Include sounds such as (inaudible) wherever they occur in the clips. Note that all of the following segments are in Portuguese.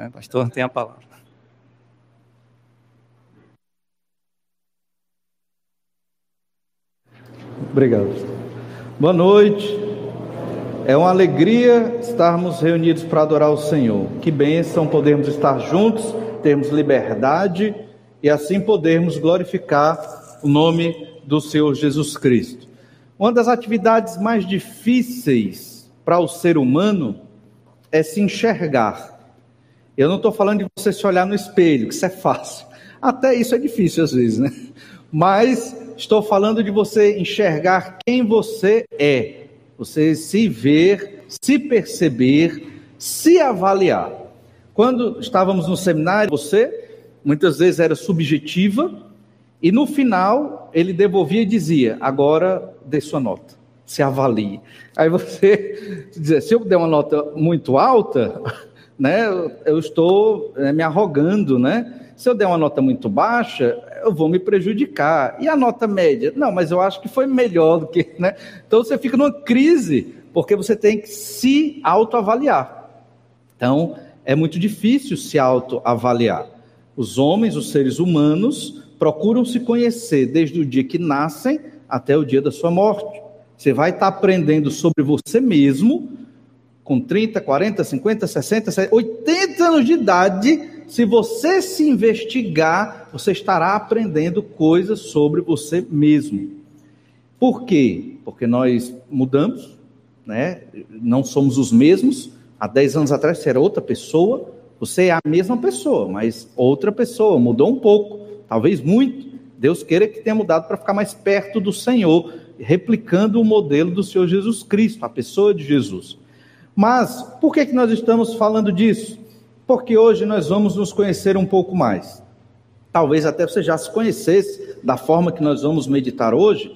né? Pastor, tem a palavra. Obrigado. Boa noite. É uma alegria estarmos reunidos para adorar o Senhor. Que bênção podermos estar juntos, termos liberdade e assim podermos glorificar o nome do Senhor Jesus Cristo. Uma das atividades mais difíceis para o ser humano é se enxergar. Eu não estou falando de você se olhar no espelho, que isso é fácil. Até isso é difícil às vezes, né? Mas estou falando de você enxergar quem você é, você se ver, se perceber, se avaliar. Quando estávamos no seminário, você muitas vezes era subjetiva, e no final ele devolvia e dizia: agora dê sua nota, se avalie. Aí você (laughs) dizia: se eu der uma nota muito alta, né, eu estou né, me arrogando, né? Se eu der uma nota muito baixa, eu vou me prejudicar. E a nota média? Não, mas eu acho que foi melhor do que. Né? Então você fica numa crise, porque você tem que se autoavaliar. Então, é muito difícil se autoavaliar. Os homens, os seres humanos, procuram se conhecer desde o dia que nascem até o dia da sua morte. Você vai estar aprendendo sobre você mesmo com 30, 40, 50, 60, 80 anos de idade. Se você se investigar, você estará aprendendo coisas sobre você mesmo. Por quê? Porque nós mudamos, né? não somos os mesmos. Há 10 anos atrás você era outra pessoa, você é a mesma pessoa, mas outra pessoa, mudou um pouco, talvez muito. Deus queira que tenha mudado para ficar mais perto do Senhor, replicando o modelo do Senhor Jesus Cristo, a pessoa de Jesus. Mas por que, que nós estamos falando disso? Porque hoje nós vamos nos conhecer um pouco mais. Talvez até você já se conhecesse da forma que nós vamos meditar hoje,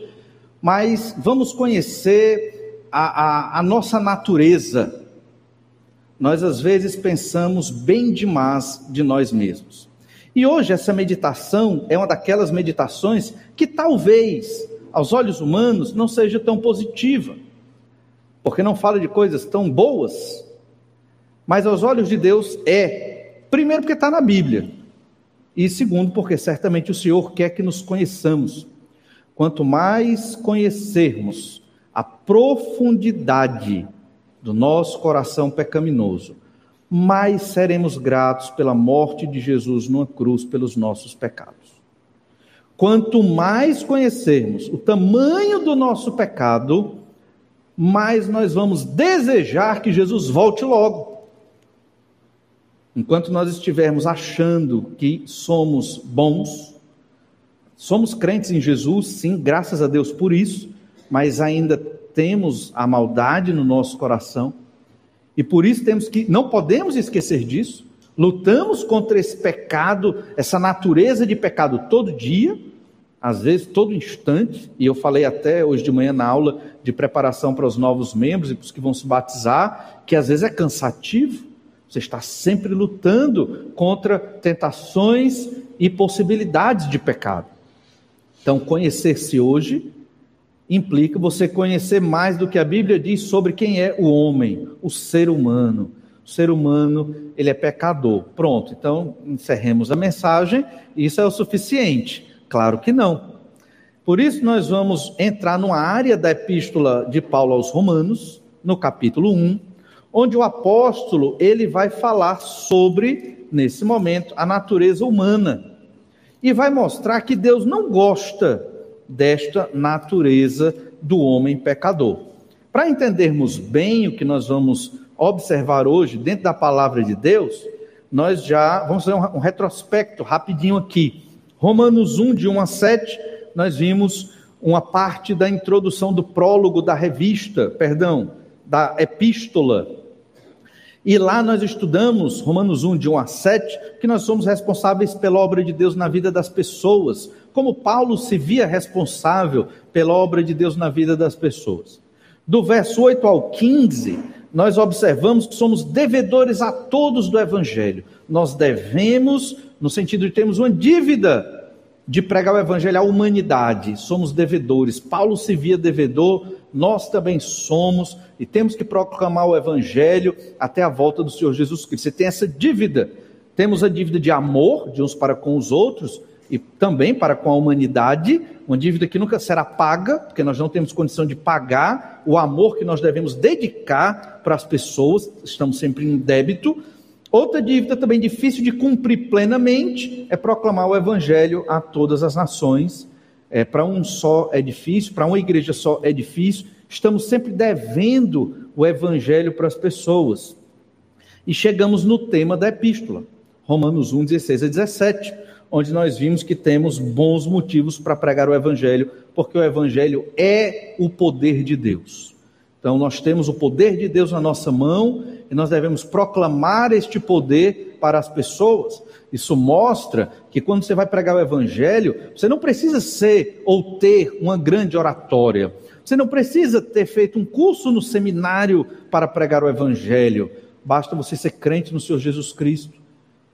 mas vamos conhecer a, a, a nossa natureza, nós às vezes pensamos bem demais de nós mesmos. E hoje essa meditação é uma daquelas meditações que talvez aos olhos humanos não seja tão positiva, porque não fala de coisas tão boas, mas aos olhos de Deus é, primeiro porque está na Bíblia, e segundo porque certamente o Senhor quer que nos conheçamos. Quanto mais conhecermos a profundidade do nosso coração pecaminoso, mais seremos gratos pela morte de Jesus numa cruz pelos nossos pecados. Quanto mais conhecermos o tamanho do nosso pecado, mais nós vamos desejar que Jesus volte logo. Enquanto nós estivermos achando que somos bons, somos crentes em Jesus, sim, graças a Deus por isso, mas ainda temos a maldade no nosso coração. E por isso temos que, não podemos esquecer disso. Lutamos contra esse pecado, essa natureza de pecado todo dia, às vezes todo instante, e eu falei até hoje de manhã na aula de preparação para os novos membros e para os que vão se batizar, que às vezes é cansativo. Você está sempre lutando contra tentações e possibilidades de pecado. Então, conhecer-se hoje implica você conhecer mais do que a Bíblia diz sobre quem é o homem, o ser humano. O ser humano, ele é pecador. Pronto, então encerremos a mensagem. Isso é o suficiente? Claro que não. Por isso nós vamos entrar numa área da epístola de Paulo aos Romanos, no capítulo 1, onde o apóstolo, ele vai falar sobre nesse momento a natureza humana. E vai mostrar que Deus não gosta desta natureza do homem pecador. Para entendermos bem o que nós vamos observar hoje dentro da palavra de Deus, nós já vamos fazer um, retrospecto rapidinho aqui. Romanos 1, de 1 a 7, nós vimos uma parte da introdução do prólogo da revista, perdão, da epístola. E lá nós estudamos, Romanos 1, de 1 a 7, que nós somos responsáveis pela obra de Deus na vida das pessoas, como Paulo se via responsável pela obra de Deus na vida das pessoas. Do verso 8 ao 15, nós observamos que somos devedores a todos do Evangelho. Nós devemos, no sentido de termos uma dívida de pregar o evangelho à humanidade. Somos devedores. Paulo se via devedor, nós também somos e temos que proclamar o evangelho até a volta do Senhor Jesus Cristo. Você tem essa dívida. Temos a dívida de amor de uns para com os outros e também para com a humanidade, uma dívida que nunca será paga, porque nós não temos condição de pagar o amor que nós devemos dedicar para as pessoas, estamos sempre em débito. Outra dívida também difícil de cumprir plenamente é proclamar o evangelho a todas as nações. É, para um só é difícil, para uma igreja só é difícil. Estamos sempre devendo o evangelho para as pessoas. E chegamos no tema da epístola, Romanos 1, 16 a 17 onde nós vimos que temos bons motivos para pregar o Evangelho, porque o Evangelho é o poder de Deus. Então, nós temos o poder de Deus na nossa mão e nós devemos proclamar este poder para as pessoas. Isso mostra que quando você vai pregar o Evangelho, você não precisa ser ou ter uma grande oratória. Você não precisa ter feito um curso no seminário para pregar o Evangelho. Basta você ser crente no Senhor Jesus Cristo,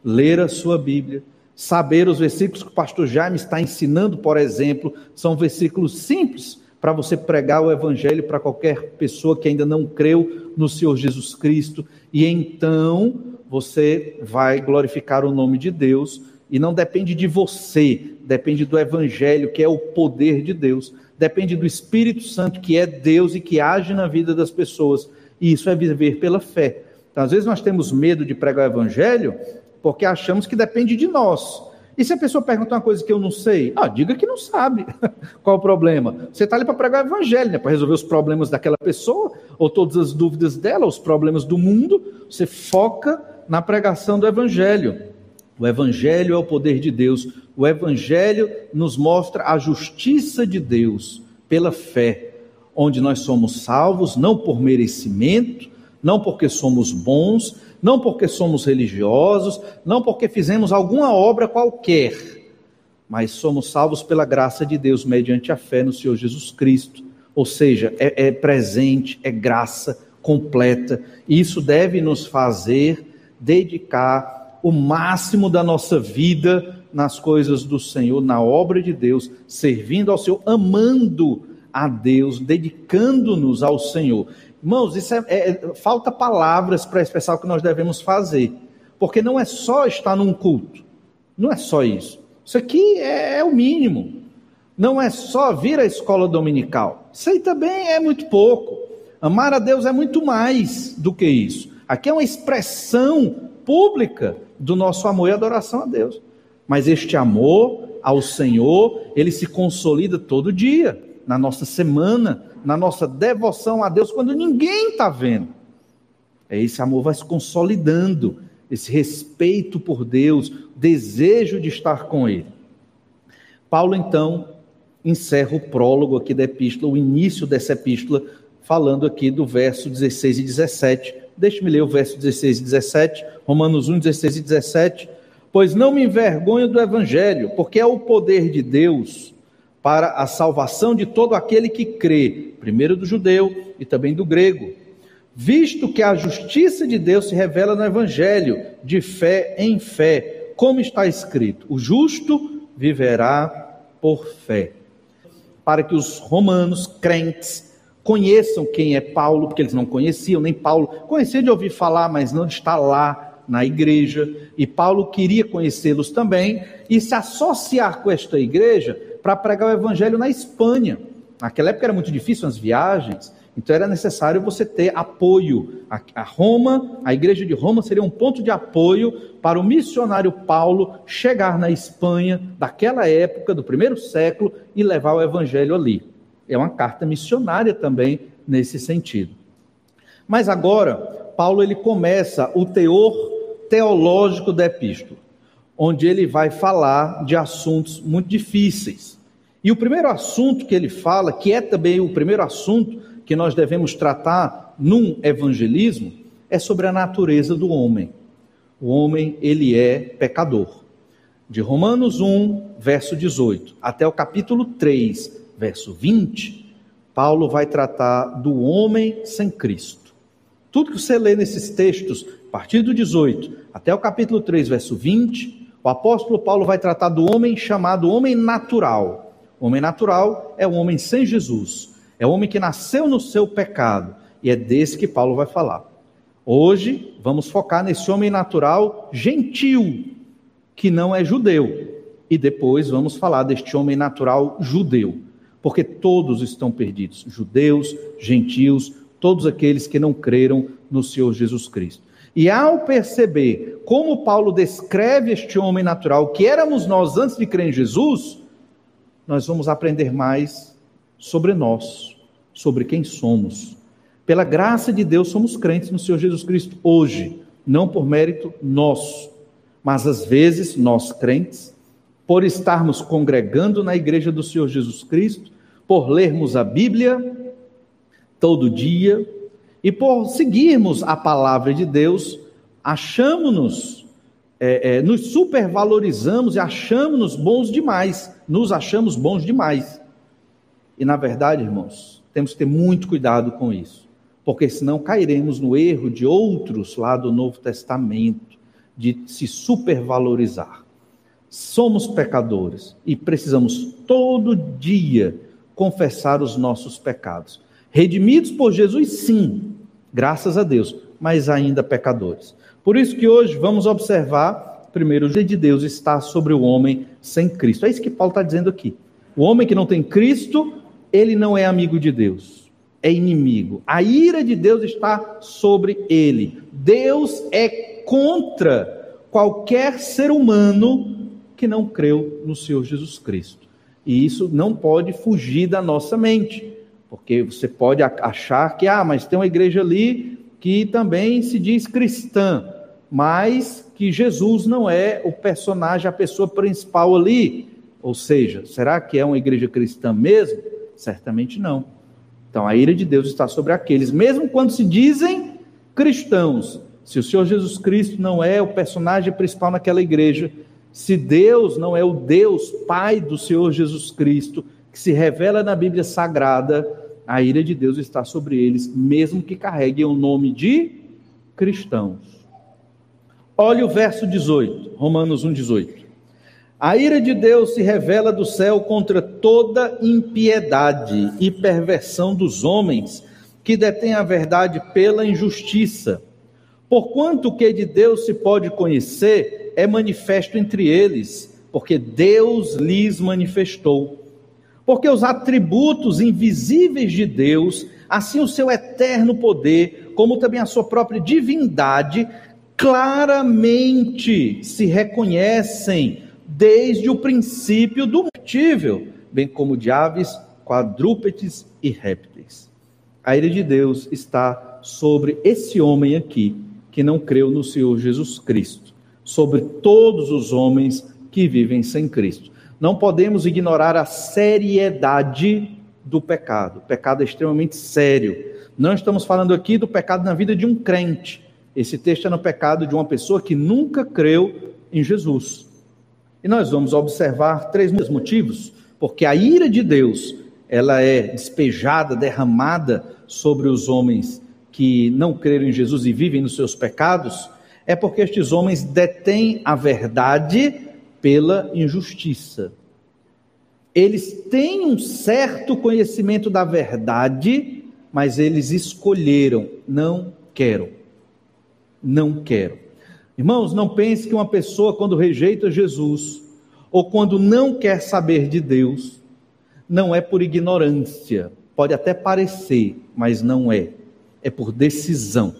ler a sua Bíblia saber os versículos que o pastor Jaime está ensinando, por exemplo, são versículos simples para você pregar o evangelho para qualquer pessoa que ainda não creu no Senhor Jesus Cristo, e então você vai glorificar o nome de Deus, e não depende de você, depende do evangelho, que é o poder de Deus, depende do Espírito Santo, que é Deus e que age na vida das pessoas, e isso é viver pela fé. Então, às vezes nós temos medo de pregar o evangelho porque achamos que depende de nós. E se a pessoa pergunta uma coisa que eu não sei, ah, diga que não sabe. (laughs) Qual o problema? Você está ali para pregar o evangelho, né? para resolver os problemas daquela pessoa, ou todas as dúvidas dela, os problemas do mundo. Você foca na pregação do evangelho. O evangelho é o poder de Deus. O evangelho nos mostra a justiça de Deus pela fé, onde nós somos salvos não por merecimento, não porque somos bons, não porque somos religiosos, não porque fizemos alguma obra qualquer, mas somos salvos pela graça de Deus mediante a fé no Senhor Jesus Cristo. Ou seja, é, é presente, é graça completa. E isso deve nos fazer dedicar o máximo da nossa vida nas coisas do Senhor, na obra de Deus, servindo ao Senhor, amando a Deus, dedicando-nos ao Senhor. Irmãos, isso é, é falta palavras para expressar o que nós devemos fazer, porque não é só estar num culto, não é só isso. Isso aqui é, é o mínimo. Não é só vir à escola dominical. Isso aí também é muito pouco. Amar a Deus é muito mais do que isso. Aqui é uma expressão pública do nosso amor e adoração a Deus. Mas este amor ao Senhor, ele se consolida todo dia, na nossa semana, na nossa devoção a Deus quando ninguém está vendo. É esse amor vai se consolidando, esse respeito por Deus, desejo de estar com Ele. Paulo então encerra o prólogo aqui da epístola, o início dessa epístola, falando aqui do verso 16 e 17. Deixe-me ler o verso 16 e 17, Romanos 1, 16 e 17. Pois não me envergonho do evangelho, porque é o poder de Deus para a salvação de todo aquele que crê, primeiro do judeu e também do grego, visto que a justiça de Deus se revela no evangelho, de fé em fé, como está escrito: o justo viverá por fé. Para que os romanos crentes conheçam quem é Paulo, porque eles não conheciam nem Paulo, conheciam de ouvir falar, mas não está lá na igreja, e Paulo queria conhecê-los também. E se associar com esta igreja para pregar o evangelho na Espanha. Naquela época era muito difícil as viagens, então era necessário você ter apoio. A, Roma, a igreja de Roma seria um ponto de apoio para o missionário Paulo chegar na Espanha daquela época, do primeiro século, e levar o evangelho ali. É uma carta missionária também nesse sentido. Mas agora, Paulo ele começa o teor teológico da epístola onde ele vai falar de assuntos muito difíceis. E o primeiro assunto que ele fala, que é também o primeiro assunto que nós devemos tratar num evangelismo, é sobre a natureza do homem. O homem, ele é pecador. De Romanos 1, verso 18, até o capítulo 3, verso 20, Paulo vai tratar do homem sem Cristo. Tudo que você lê nesses textos, a partir do 18 até o capítulo 3, verso 20, O apóstolo Paulo vai tratar do homem chamado homem natural. O homem natural é o homem sem Jesus, é o homem que nasceu no seu pecado, e é desse que Paulo vai falar. Hoje vamos focar nesse homem natural gentil, que não é judeu, e depois vamos falar deste homem natural judeu, porque todos estão perdidos judeus, gentios, todos aqueles que não creram no Senhor Jesus Cristo. E ao perceber como Paulo descreve este homem natural, que éramos nós antes de crer em Jesus, nós vamos aprender mais sobre nós, sobre quem somos. Pela graça de Deus, somos crentes no Senhor Jesus Cristo hoje, não por mérito nosso, mas às vezes nós crentes, por estarmos congregando na igreja do Senhor Jesus Cristo, por lermos a Bíblia todo dia, e por seguirmos a palavra de Deus, achamos-nos, é, é, nos supervalorizamos e achamos-nos bons demais, nos achamos bons demais. E na verdade, irmãos, temos que ter muito cuidado com isso, porque senão cairemos no erro de outros lá do Novo Testamento, de se supervalorizar. Somos pecadores e precisamos todo dia confessar os nossos pecados. Redimidos por Jesus, sim, graças a Deus, mas ainda pecadores. Por isso que hoje vamos observar, primeiro, o de Deus está sobre o homem sem Cristo. É isso que Paulo está dizendo aqui. O homem que não tem Cristo, ele não é amigo de Deus, é inimigo. A ira de Deus está sobre ele. Deus é contra qualquer ser humano que não creu no Senhor Jesus Cristo. E isso não pode fugir da nossa mente. Porque você pode achar que, ah, mas tem uma igreja ali que também se diz cristã, mas que Jesus não é o personagem, a pessoa principal ali. Ou seja, será que é uma igreja cristã mesmo? Certamente não. Então a ira de Deus está sobre aqueles, mesmo quando se dizem cristãos. Se o Senhor Jesus Cristo não é o personagem principal naquela igreja, se Deus não é o Deus Pai do Senhor Jesus Cristo, que se revela na Bíblia Sagrada, a ira de Deus está sobre eles, mesmo que carreguem o nome de cristãos. Olha o verso 18, Romanos 1, 18. A ira de Deus se revela do céu contra toda impiedade e perversão dos homens que detêm a verdade pela injustiça. Porquanto o que de Deus se pode conhecer é manifesto entre eles, porque Deus lhes manifestou. Porque os atributos invisíveis de Deus, assim o seu eterno poder, como também a sua própria divindade, claramente se reconhecem desde o princípio do mortível, bem como de aves, quadrúpedes e répteis. A ira de Deus está sobre esse homem aqui, que não creu no Senhor Jesus Cristo, sobre todos os homens que vivem sem Cristo. Não podemos ignorar a seriedade do pecado. O pecado é extremamente sério. Não estamos falando aqui do pecado na vida de um crente. Esse texto é no pecado de uma pessoa que nunca creu em Jesus. E nós vamos observar três motivos, porque a ira de Deus, ela é despejada, derramada sobre os homens que não creram em Jesus e vivem nos seus pecados, é porque estes homens detêm a verdade pela injustiça. Eles têm um certo conhecimento da verdade, mas eles escolheram, não quero. Não quero. Irmãos, não pense que uma pessoa, quando rejeita Jesus, ou quando não quer saber de Deus, não é por ignorância. Pode até parecer, mas não é. É por decisão.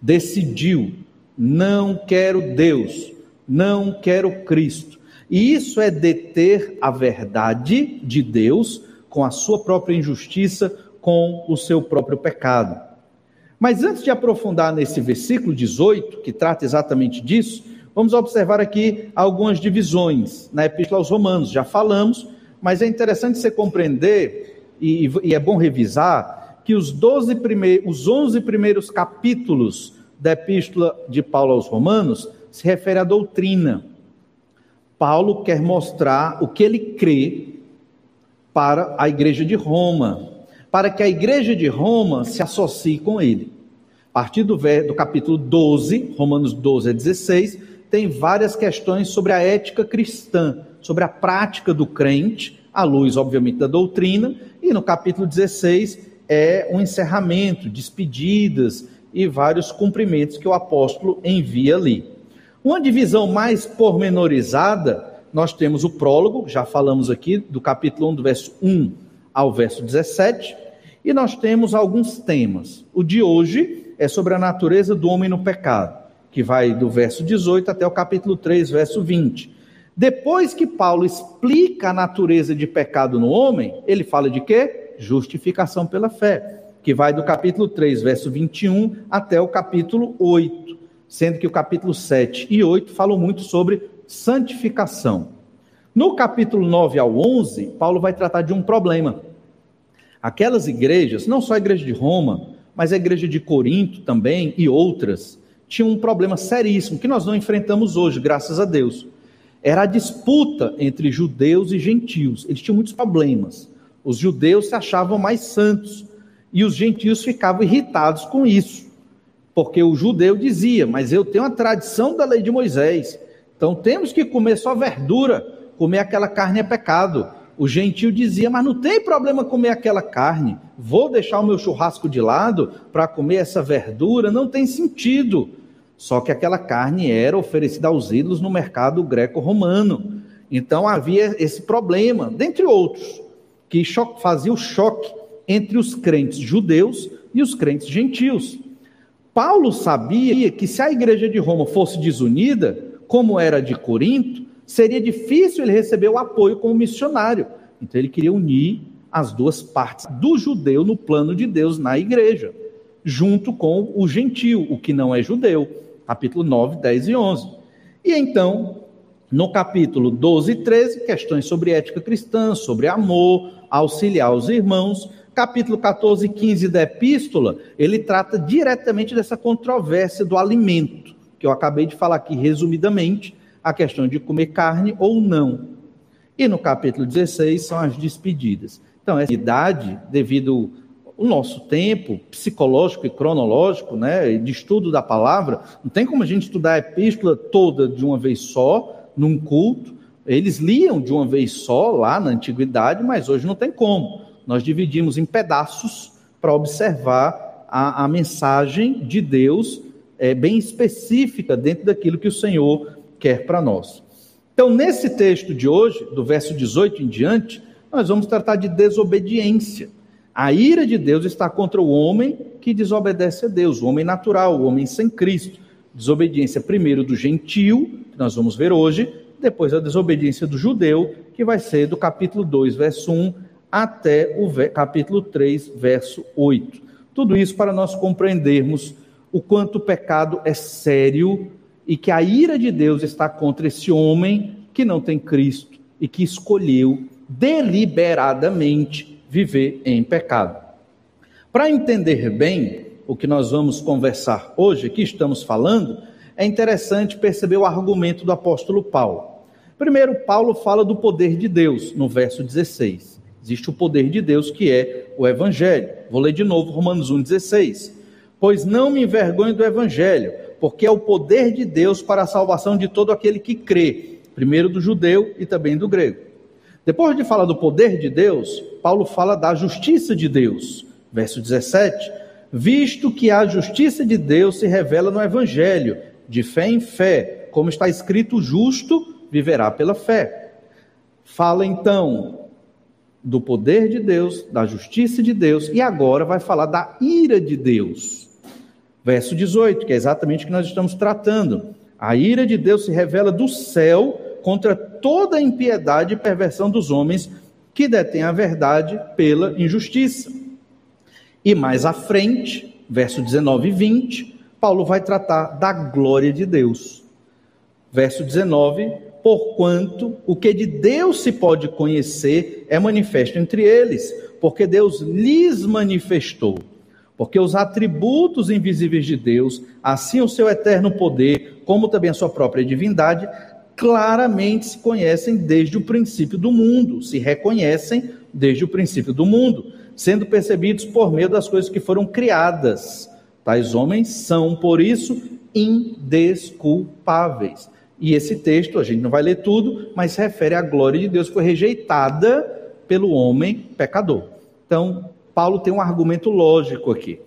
Decidiu, não quero Deus, não quero Cristo. E isso é deter a verdade de Deus com a sua própria injustiça, com o seu próprio pecado. Mas antes de aprofundar nesse versículo 18, que trata exatamente disso, vamos observar aqui algumas divisões na Epístola aos Romanos. Já falamos, mas é interessante você compreender, e, e é bom revisar, que os, 12 primeiros, os 11 primeiros capítulos da Epístola de Paulo aos Romanos se refere à doutrina. Paulo quer mostrar o que ele crê para a igreja de Roma, para que a igreja de Roma se associe com ele. A partir do, do capítulo 12, Romanos 12 a 16, tem várias questões sobre a ética cristã, sobre a prática do crente, à luz, obviamente, da doutrina, e no capítulo 16 é um encerramento, despedidas e vários cumprimentos que o apóstolo envia ali. Uma divisão mais pormenorizada, nós temos o prólogo, já falamos aqui do capítulo 1, do verso 1 ao verso 17, e nós temos alguns temas. O de hoje é sobre a natureza do homem no pecado, que vai do verso 18 até o capítulo 3, verso 20. Depois que Paulo explica a natureza de pecado no homem, ele fala de quê? Justificação pela fé, que vai do capítulo 3, verso 21 até o capítulo 8, sendo que o capítulo 7 e 8 falam muito sobre santificação. No capítulo 9 ao 11, Paulo vai tratar de um problema. Aquelas igrejas, não só a igreja de Roma, mas a igreja de Corinto também e outras, tinham um problema seríssimo que nós não enfrentamos hoje, graças a Deus era a disputa entre judeus e gentios. Eles tinham muitos problemas. Os judeus se achavam mais santos e os gentios ficavam irritados com isso, porque o judeu dizia: Mas eu tenho a tradição da lei de Moisés, então temos que comer só verdura, comer aquela carne é pecado. O gentio dizia: Mas não tem problema comer aquela carne, vou deixar o meu churrasco de lado para comer essa verdura, não tem sentido. Só que aquela carne era oferecida aos ídolos no mercado greco-romano. Então havia esse problema, dentre outros, que fazia o choque entre os crentes judeus e os crentes gentios. Paulo sabia que se a igreja de Roma fosse desunida, como era de Corinto, seria difícil ele receber o apoio como missionário. Então ele queria unir as duas partes do judeu no plano de Deus na igreja, junto com o gentio, o que não é judeu capítulo 9, 10 e 11. E então, no capítulo 12 e 13, questões sobre ética cristã, sobre amor, auxiliar os irmãos. Capítulo 14 e 15 da epístola, ele trata diretamente dessa controvérsia do alimento, que eu acabei de falar aqui resumidamente, a questão de comer carne ou não. E no capítulo 16 são as despedidas. Então, essa idade, devido o nosso tempo psicológico e cronológico, né, de estudo da palavra, não tem como a gente estudar a epístola toda de uma vez só, num culto. Eles liam de uma vez só lá na antiguidade, mas hoje não tem como. Nós dividimos em pedaços para observar a, a, mensagem de Deus é, bem específica dentro daquilo que o Senhor quer para nós. Então, nesse texto de hoje, do verso 18 em diante, nós vamos tratar de desobediência. A ira de Deus está contra o homem que desobedece a Deus, o homem natural, o homem sem Cristo. Desobediência primeiro do gentio, que nós vamos ver hoje, depois a desobediência do judeu, que vai ser do capítulo 2, verso 1 até o capítulo 3, verso 8. Tudo isso para nós compreendermos o quanto o pecado é sério e que a ira de Deus está contra esse homem que não tem Cristo e que escolheu deliberadamente viver em pecado. Para entender bem o que nós vamos conversar hoje, que estamos falando, é interessante perceber o argumento do apóstolo Paulo. Primeiro, Paulo fala do poder de Deus, no verso 16. Existe o poder de Deus que é o Evangelho. Vou ler de novo Romanos 1,16. Pois não me envergonho do Evangelho, porque é o poder de Deus para a salvação de todo aquele que crê, primeiro do judeu e também do grego. Depois de falar do poder de Deus, Paulo fala da justiça de Deus. Verso 17: Visto que a justiça de Deus se revela no Evangelho, de fé em fé, como está escrito: o justo viverá pela fé. Fala então do poder de Deus, da justiça de Deus, e agora vai falar da ira de Deus. Verso 18, que é exatamente o que nós estamos tratando. A ira de Deus se revela do céu contra toda a impiedade e perversão dos homens que detêm a verdade pela injustiça. E mais à frente, verso 19 e 20, Paulo vai tratar da glória de Deus. Verso 19: Porquanto o que de Deus se pode conhecer é manifesto entre eles, porque Deus lhes manifestou. Porque os atributos invisíveis de Deus, assim o seu eterno poder, como também a sua própria divindade, claramente se conhecem desde o princípio do mundo, se reconhecem desde o princípio do mundo, sendo percebidos por meio das coisas que foram criadas. Tais homens são, por isso, indesculpáveis. E esse texto, a gente não vai ler tudo, mas refere à glória de Deus que foi rejeitada pelo homem pecador. Então, Paulo tem um argumento lógico aqui.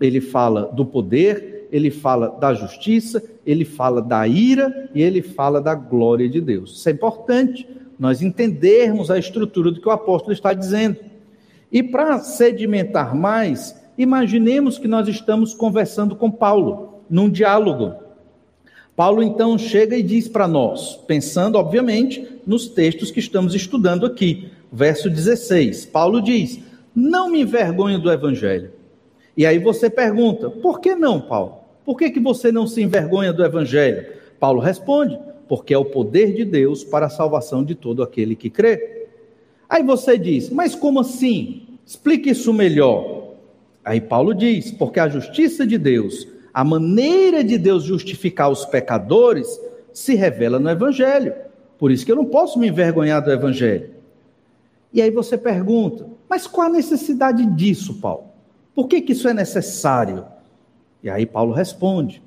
Ele fala do poder, ele fala da justiça, ele fala da ira e ele fala da glória de Deus. Isso é importante, nós entendermos a estrutura do que o apóstolo está dizendo. E para sedimentar mais, imaginemos que nós estamos conversando com Paulo, num diálogo. Paulo então chega e diz para nós, pensando obviamente nos textos que estamos estudando aqui, verso 16. Paulo diz: Não me envergonho do evangelho. E aí você pergunta: Por que não, Paulo? Por que, que você não se envergonha do evangelho? Paulo responde: Porque é o poder de Deus para a salvação de todo aquele que crê. Aí você diz: Mas como assim? Explique isso melhor. Aí Paulo diz: Porque a justiça de Deus a maneira de Deus justificar os pecadores se revela no Evangelho. Por isso que eu não posso me envergonhar do Evangelho. E aí você pergunta, mas qual a necessidade disso, Paulo? Por que, que isso é necessário? E aí Paulo responde: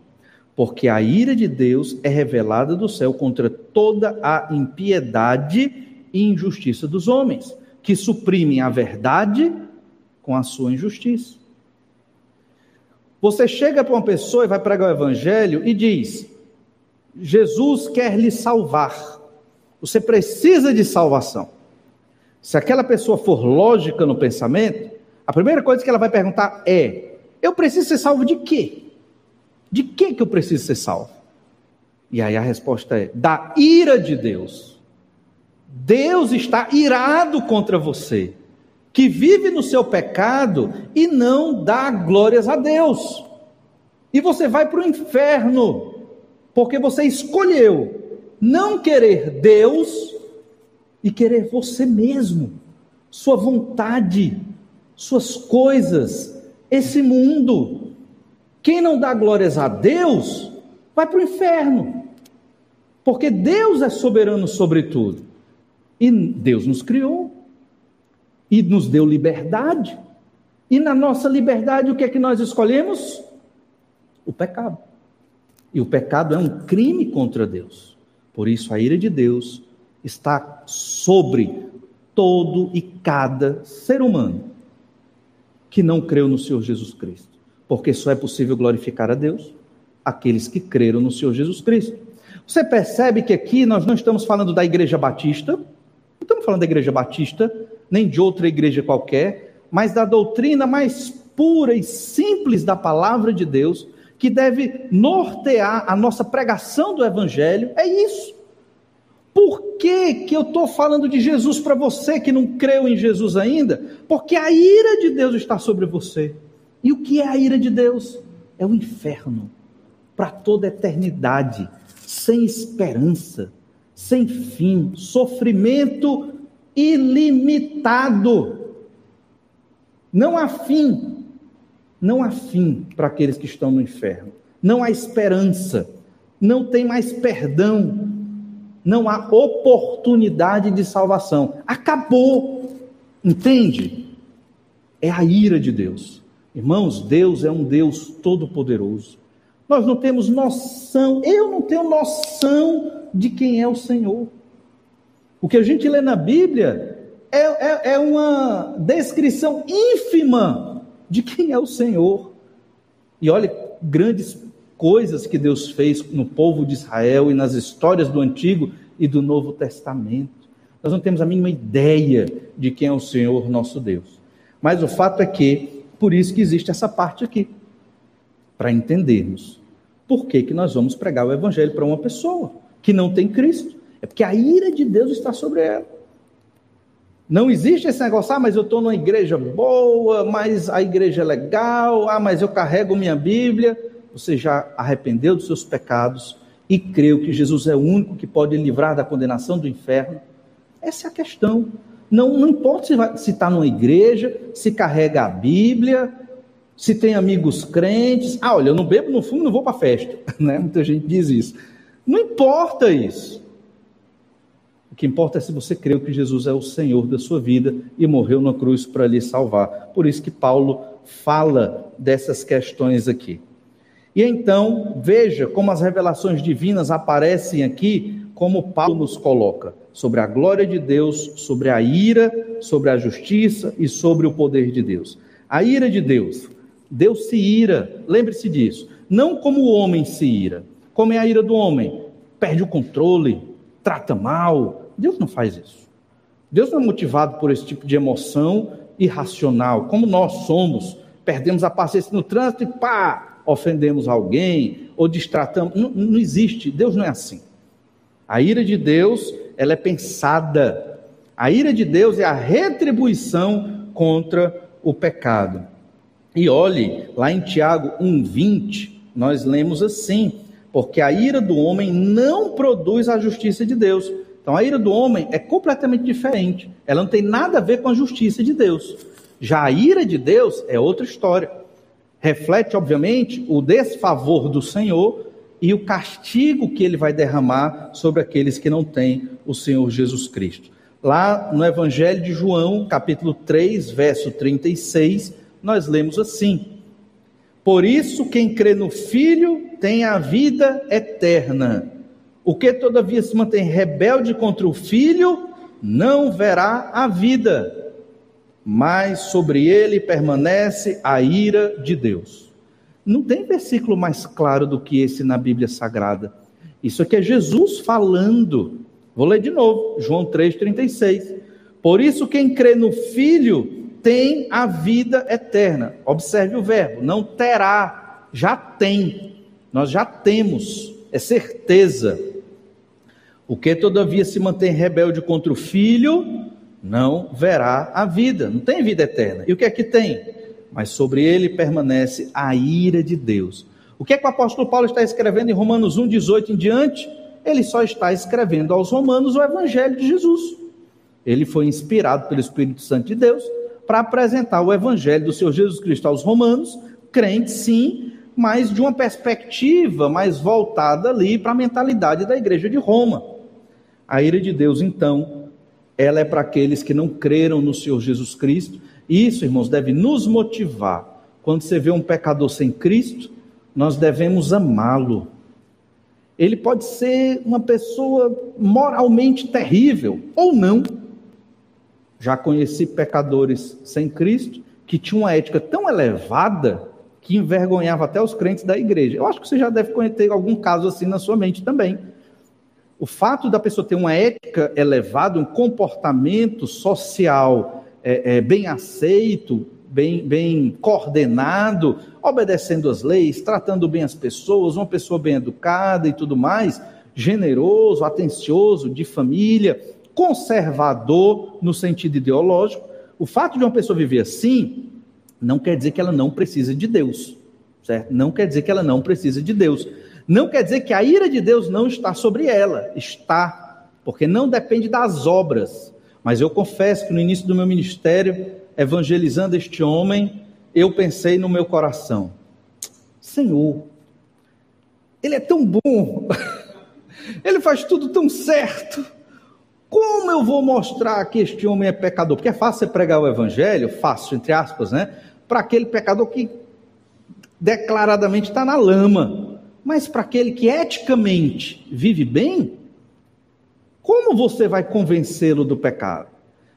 porque a ira de Deus é revelada do céu contra toda a impiedade e injustiça dos homens, que suprimem a verdade com a sua injustiça. Você chega para uma pessoa e vai pregar o evangelho e diz: Jesus quer lhe salvar. Você precisa de salvação. Se aquela pessoa for lógica no pensamento, a primeira coisa que ela vai perguntar é: eu preciso ser salvo de quê? De que que eu preciso ser salvo? E aí a resposta é: da ira de Deus. Deus está irado contra você que vive no seu pecado e não dá glórias a Deus. E você vai para o inferno, porque você escolheu não querer Deus e querer você mesmo, sua vontade, suas coisas, esse mundo. Quem não dá glórias a Deus, vai para o inferno, porque Deus é soberano sobre tudo. E Deus nos criou e nos deu liberdade. E na nossa liberdade, o que é que nós escolhemos? O pecado. E o pecado é um crime contra Deus. Por isso, a ira de Deus está sobre todo e cada ser humano que não creu no Senhor Jesus Cristo. Porque só é possível glorificar a Deus aqueles que creram no Senhor Jesus Cristo. Você percebe que aqui nós não estamos falando da igreja batista, não estamos falando da igreja batista nem de outra igreja qualquer, mas da doutrina mais pura e simples da palavra de Deus, que deve nortear a nossa pregação do Evangelho, é isso. Por que, que eu estou falando de Jesus para você que não creu em Jesus ainda? Porque a ira de Deus está sobre você. E o que é a ira de Deus? É o inferno para toda a eternidade, sem esperança, sem fim, sofrimento ilimitado. Não há fim, não há fim para aqueles que estão no inferno. Não há esperança, não tem mais perdão, não há oportunidade de salvação. Acabou, entende? É a ira de Deus. Irmãos, Deus é um Deus todo-poderoso. Nós não temos noção, eu não tenho noção de quem é o Senhor. O que a gente lê na Bíblia é, é, é uma descrição ínfima de quem é o Senhor. E olha, grandes coisas que Deus fez no povo de Israel e nas histórias do Antigo e do Novo Testamento. Nós não temos a mínima ideia de quem é o Senhor nosso Deus. Mas o fato é que, por isso que existe essa parte aqui, para entendermos por que, que nós vamos pregar o Evangelho para uma pessoa que não tem Cristo. É porque a ira de Deus está sobre ela. Não existe esse negócio, ah, mas eu estou numa igreja boa, mas a igreja é legal, ah, mas eu carrego minha Bíblia. Você já arrependeu dos seus pecados e creu que Jesus é o único que pode livrar da condenação do inferno? Essa é a questão. Não, não importa se está numa igreja, se carrega a Bíblia, se tem amigos crentes. Ah, olha, eu não bebo, no fundo, não vou para festa. (laughs) Né? Muita gente diz isso. Não importa isso. O que importa é se você creu que Jesus é o Senhor da sua vida e morreu na cruz para lhe salvar. Por isso que Paulo fala dessas questões aqui. E então, veja como as revelações divinas aparecem aqui, como Paulo nos coloca, sobre a glória de Deus, sobre a ira, sobre a justiça e sobre o poder de Deus. A ira de Deus, Deus se ira, lembre-se disso, não como o homem se ira, como é a ira do homem, perde o controle, trata mal. Deus não faz isso. Deus não é motivado por esse tipo de emoção irracional, como nós somos. Perdemos a paciência no trânsito e pá, ofendemos alguém ou distratamos. Não, não existe. Deus não é assim. A ira de Deus, ela é pensada. A ira de Deus é a retribuição contra o pecado. E olhe, lá em Tiago 1:20, nós lemos assim: porque a ira do homem não produz a justiça de Deus. Então a ira do homem é completamente diferente. Ela não tem nada a ver com a justiça de Deus. Já a ira de Deus é outra história. Reflete, obviamente, o desfavor do Senhor e o castigo que ele vai derramar sobre aqueles que não têm o Senhor Jesus Cristo. Lá no Evangelho de João, capítulo 3, verso 36, nós lemos assim: Por isso, quem crê no Filho tem a vida eterna. O que todavia se mantém rebelde contra o Filho, não verá a vida, mas sobre ele permanece a ira de Deus. Não tem versículo mais claro do que esse na Bíblia Sagrada. Isso aqui é Jesus falando. Vou ler de novo, João 3,36. Por isso, quem crê no Filho tem a vida eterna. Observe o verbo, não terá, já tem. Nós já temos, é certeza. O que todavia se mantém rebelde contra o Filho, não verá a vida, não tem vida eterna. E o que é que tem? mas sobre ele permanece a ira de Deus. O que é que o apóstolo Paulo está escrevendo em Romanos 1, 18 em diante? Ele só está escrevendo aos romanos o evangelho de Jesus. Ele foi inspirado pelo Espírito Santo de Deus para apresentar o evangelho do Senhor Jesus Cristo aos romanos, crentes sim, mas de uma perspectiva mais voltada ali para a mentalidade da igreja de Roma. A ira de Deus, então, ela é para aqueles que não creram no Senhor Jesus Cristo isso, irmãos, deve nos motivar. Quando você vê um pecador sem Cristo, nós devemos amá-lo. Ele pode ser uma pessoa moralmente terrível ou não. Já conheci pecadores sem Cristo que tinham uma ética tão elevada que envergonhava até os crentes da igreja. Eu acho que você já deve conhecer algum caso assim na sua mente também. O fato da pessoa ter uma ética elevada, um comportamento social é, é, bem aceito, bem, bem coordenado, obedecendo as leis, tratando bem as pessoas, uma pessoa bem educada e tudo mais, generoso, atencioso, de família, conservador no sentido ideológico. O fato de uma pessoa viver assim não quer dizer que ela não precisa de Deus, certo? Não quer dizer que ela não precisa de Deus. Não quer dizer que a ira de Deus não está sobre ela, está, porque não depende das obras, mas eu confesso que no início do meu ministério, evangelizando este homem, eu pensei no meu coração: Senhor, ele é tão bom, (laughs) ele faz tudo tão certo. Como eu vou mostrar que este homem é pecador? Porque é fácil você pregar o evangelho, fácil, entre aspas, né? Para aquele pecador que declaradamente está na lama. Mas para aquele que eticamente vive bem, como você vai convencê-lo do pecado?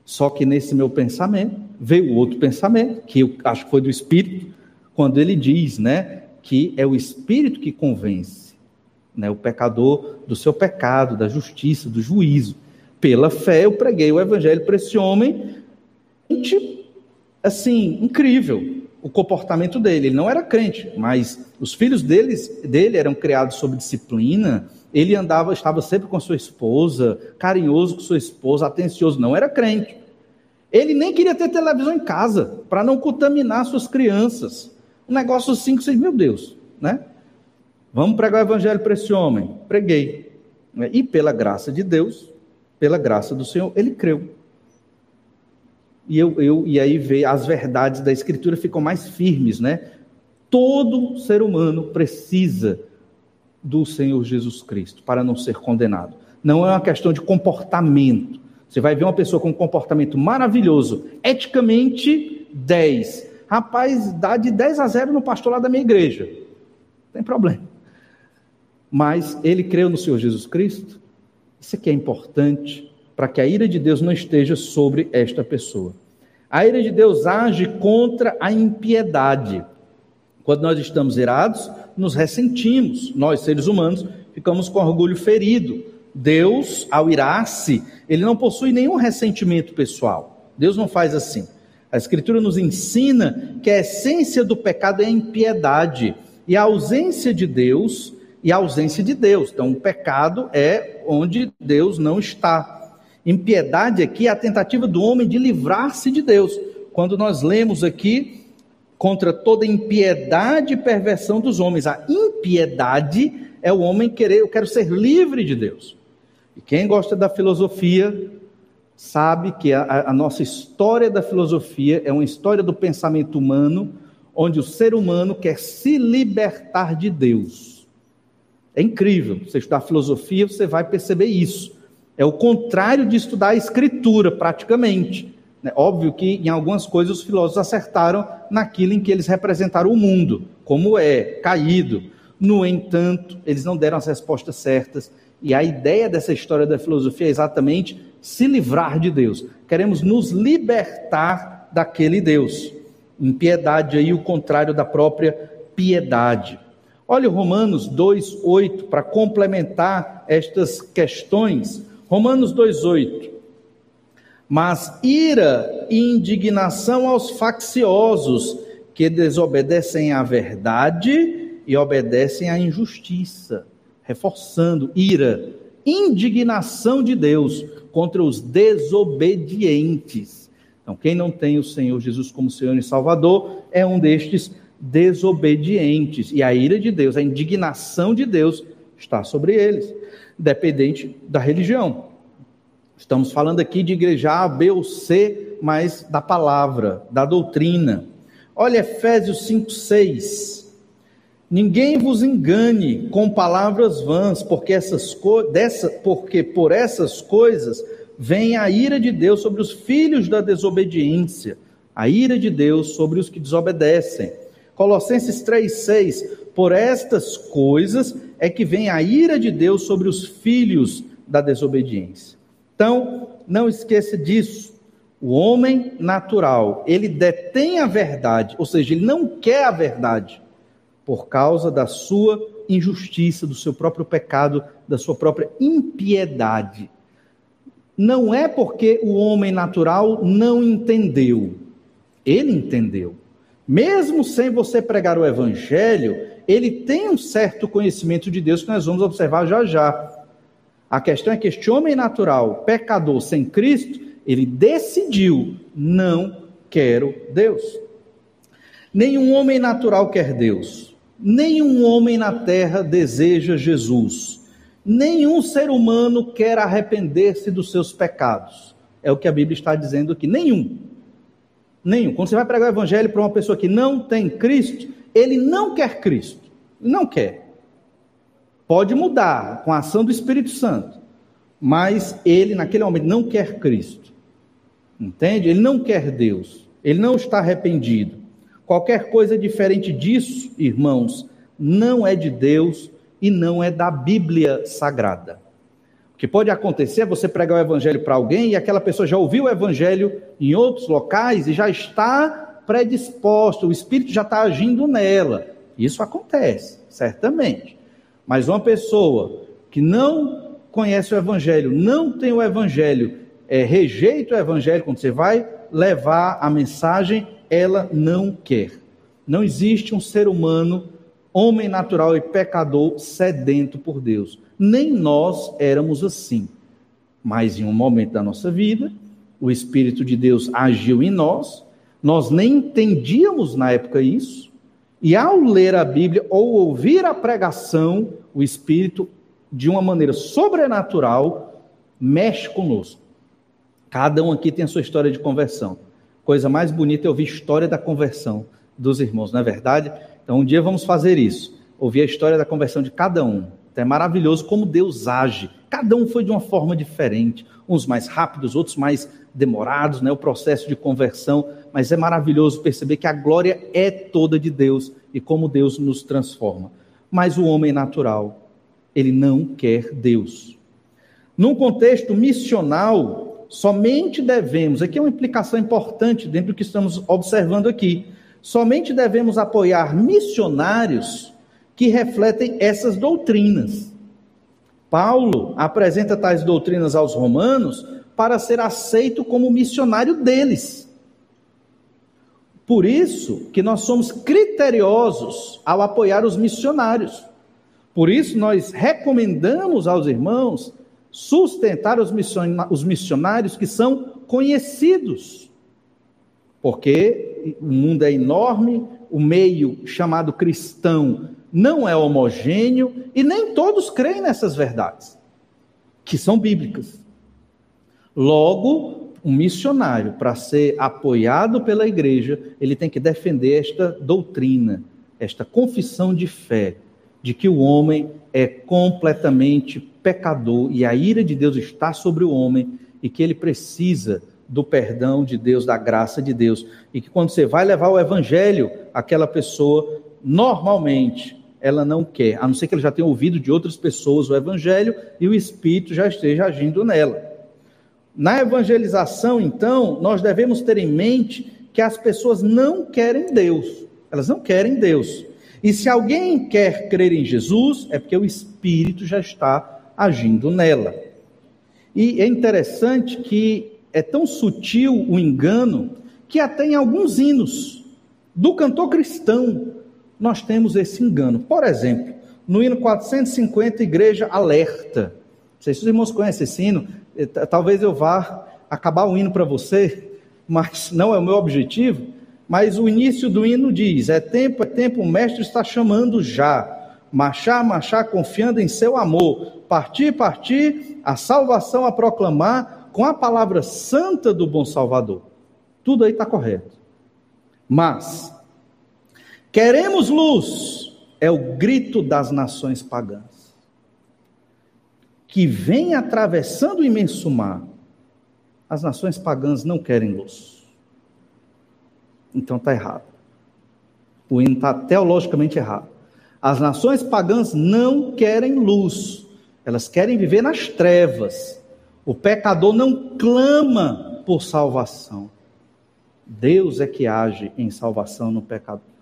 Só que nesse meu pensamento veio outro pensamento, que eu acho que foi do Espírito, quando ele diz, né, que é o Espírito que convence, né, o pecador do seu pecado, da justiça, do juízo. Pela fé eu preguei o evangelho para esse homem, assim, incrível o comportamento dele. Ele não era crente, mas os filhos deles, dele eram criados sob disciplina, ele andava, estava sempre com sua esposa, carinhoso com sua esposa, atencioso, não era crente. Ele nem queria ter televisão em casa, para não contaminar suas crianças. Um negócio assim que vocês, meu Deus, né? Vamos pregar o evangelho para esse homem. Preguei. E pela graça de Deus, pela graça do Senhor, ele creu. E, eu, eu, e aí veio, as verdades da Escritura ficam mais firmes, né? Todo ser humano precisa do Senhor Jesus Cristo para não ser condenado. Não é uma questão de comportamento. Você vai ver uma pessoa com um comportamento maravilhoso, eticamente 10. Rapaz, dá de 10 a 0 no pastor lá da minha igreja. tem problema. Mas ele creu no Senhor Jesus Cristo. Isso aqui é importante para que a ira de Deus não esteja sobre esta pessoa. A ira de Deus age contra a impiedade. Quando nós estamos irados, nos ressentimos. Nós, seres humanos, ficamos com orgulho ferido. Deus, ao irar-se, ele não possui nenhum ressentimento pessoal. Deus não faz assim. A Escritura nos ensina que a essência do pecado é a impiedade e a ausência de Deus e a ausência de Deus. Então, o pecado é onde Deus não está. Impiedade aqui é a tentativa do homem de livrar-se de Deus. Quando nós lemos aqui contra toda impiedade e perversão dos homens, a impiedade é o homem querer, eu quero ser livre de Deus. E quem gosta da filosofia sabe que a, a nossa história da filosofia é uma história do pensamento humano, onde o ser humano quer se libertar de Deus. É incrível. Você estudar filosofia, você vai perceber isso. É o contrário de estudar a escritura, praticamente. É óbvio que em algumas coisas os filósofos acertaram naquilo em que eles representaram o mundo, como é, caído. No entanto, eles não deram as respostas certas. E a ideia dessa história da filosofia é exatamente se livrar de Deus. Queremos nos libertar daquele Deus. Impiedade aí o contrário da própria piedade. Olha Romanos 2:8 para complementar estas questões. Romanos 2,8. Mas ira e indignação aos facciosos que desobedecem à verdade e obedecem à injustiça. Reforçando, ira, indignação de Deus contra os desobedientes. Então, quem não tem o Senhor Jesus como Senhor e Salvador é um destes desobedientes. E a ira de Deus, a indignação de Deus está sobre eles dependente da religião. Estamos falando aqui de igreja A, B ou C, mas da palavra, da doutrina. Olha Efésios 5, 6. Ninguém vos engane com palavras vãs, porque, essas dessa, porque por essas coisas vem a ira de Deus sobre os filhos da desobediência, a ira de Deus sobre os que desobedecem. Colossenses 3,6: Por estas coisas é que vem a ira de Deus sobre os filhos da desobediência. Então, não esqueça disso. O homem natural, ele detém a verdade, ou seja, ele não quer a verdade por causa da sua injustiça, do seu próprio pecado, da sua própria impiedade. Não é porque o homem natural não entendeu. Ele entendeu. Mesmo sem você pregar o evangelho, ele tem um certo conhecimento de Deus que nós vamos observar já já. A questão é que este homem natural, pecador sem Cristo, ele decidiu: não quero Deus. Nenhum homem natural quer Deus. Nenhum homem na terra deseja Jesus. Nenhum ser humano quer arrepender-se dos seus pecados. É o que a Bíblia está dizendo aqui. Nenhum. Nenhum. Quando você vai pregar o evangelho para uma pessoa que não tem Cristo, ele não quer Cristo. Não quer. Pode mudar com a ação do Espírito Santo. Mas ele, naquele momento, não quer Cristo. Entende? Ele não quer Deus. Ele não está arrependido. Qualquer coisa diferente disso, irmãos, não é de Deus e não é da Bíblia Sagrada. O que pode acontecer é você pregar o evangelho para alguém e aquela pessoa já ouviu o evangelho em outros locais e já está predisposta, o Espírito já está agindo nela. Isso acontece, certamente. Mas uma pessoa que não conhece o Evangelho, não tem o Evangelho, é, rejeita o Evangelho, quando você vai levar a mensagem, ela não quer. Não existe um ser humano, homem natural e pecador, sedento por Deus. Nem nós éramos assim. Mas em um momento da nossa vida, o Espírito de Deus agiu em nós nós nem entendíamos na época isso, e ao ler a Bíblia ou ouvir a pregação, o Espírito, de uma maneira sobrenatural, mexe conosco. Cada um aqui tem a sua história de conversão. Coisa mais bonita é ouvir a história da conversão dos irmãos, não é verdade? Então, um dia vamos fazer isso, ouvir a história da conversão de cada um. Então, é maravilhoso como Deus age. Cada um foi de uma forma diferente, uns mais rápidos, outros mais demorados, né? O processo de conversão mas é maravilhoso perceber que a glória é toda de Deus e como Deus nos transforma. mas o homem natural, ele não quer Deus. Num contexto missional, somente devemos, aqui é uma implicação importante dentro do que estamos observando aqui, somente devemos apoiar missionários que refletem essas doutrinas. Paulo apresenta tais doutrinas aos romanos para ser aceito como missionário deles. Por isso que nós somos criteriosos ao apoiar os missionários. Por isso nós recomendamos aos irmãos sustentar os missionários que são conhecidos. Porque o mundo é enorme, o meio chamado cristão não é homogêneo e nem todos creem nessas verdades, que são bíblicas. Logo, um missionário, para ser apoiado pela igreja, ele tem que defender esta doutrina, esta confissão de fé, de que o homem é completamente pecador e a ira de Deus está sobre o homem e que ele precisa do perdão de Deus, da graça de Deus. E que quando você vai levar o evangelho àquela pessoa, normalmente ela não quer, a não ser que ela já tenha ouvido de outras pessoas o evangelho e o Espírito já esteja agindo nela. Na evangelização, então, nós devemos ter em mente que as pessoas não querem Deus, elas não querem Deus. E se alguém quer crer em Jesus, é porque o Espírito já está agindo nela. E é interessante que é tão sutil o engano que até em alguns hinos do cantor cristão nós temos esse engano. Por exemplo, no hino 450, Igreja Alerta. Não sei se os irmãos conhecem esse hino, eh, talvez eu vá acabar o hino para você, (laughs) mas não é o meu objetivo. Mas o início do hino diz: É tempo, é tempo, o Mestre está chamando já. Marchar, marchar, confiando em seu amor. Partir, partir, a salvação a proclamar com a palavra santa do bom Salvador. Tudo aí está correto. Mas, queremos luz, é o grito das nações pagãs que vem atravessando o imenso mar, as nações pagãs não querem luz. Então está errado. O hino está teologicamente errado. As nações pagãs não querem luz, elas querem viver nas trevas. O pecador não clama por salvação. Deus é que age em salvação no pecador.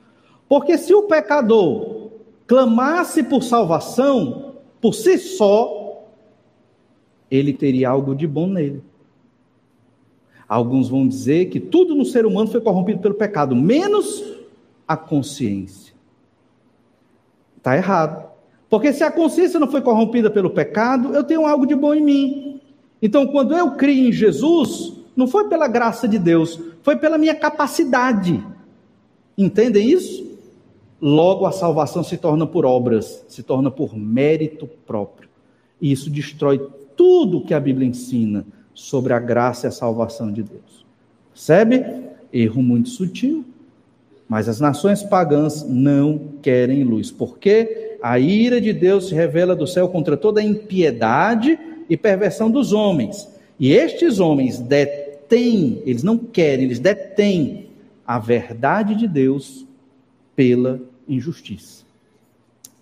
Porque se o pecador clamasse por salvação, por si só, ele teria algo de bom nele. Alguns vão dizer que tudo no ser humano foi corrompido pelo pecado, menos a consciência. Está errado. Porque se a consciência não foi corrompida pelo pecado, eu tenho algo de bom em mim. Então, quando eu criei em Jesus, não foi pela graça de Deus, foi pela minha capacidade. Entendem isso? Logo a salvação se torna por obras, se torna por mérito próprio. E isso destrói tudo que a Bíblia ensina sobre a graça e a salvação de Deus. Percebe? Erro muito sutil. Mas as nações pagãs não querem luz, porque a ira de Deus se revela do céu contra toda a impiedade e perversão dos homens. E estes homens detêm, eles não querem, eles detêm a verdade de Deus pela injustiça.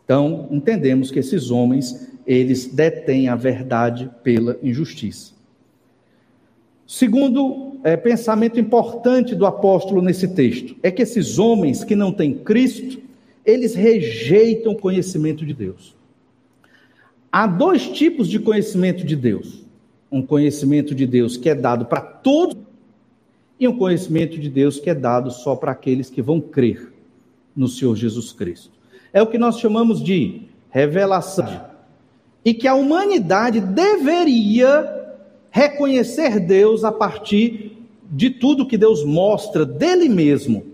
Então, entendemos que esses homens eles detêm a verdade pela injustiça. Segundo é, pensamento importante do apóstolo nesse texto é que esses homens que não têm Cristo, eles rejeitam o conhecimento de Deus. Há dois tipos de conhecimento de Deus: um conhecimento de Deus que é dado para todos e um conhecimento de Deus que é dado só para aqueles que vão crer no Senhor Jesus Cristo. É o que nós chamamos de revelação e que a humanidade deveria reconhecer Deus a partir de tudo que Deus mostra dele mesmo,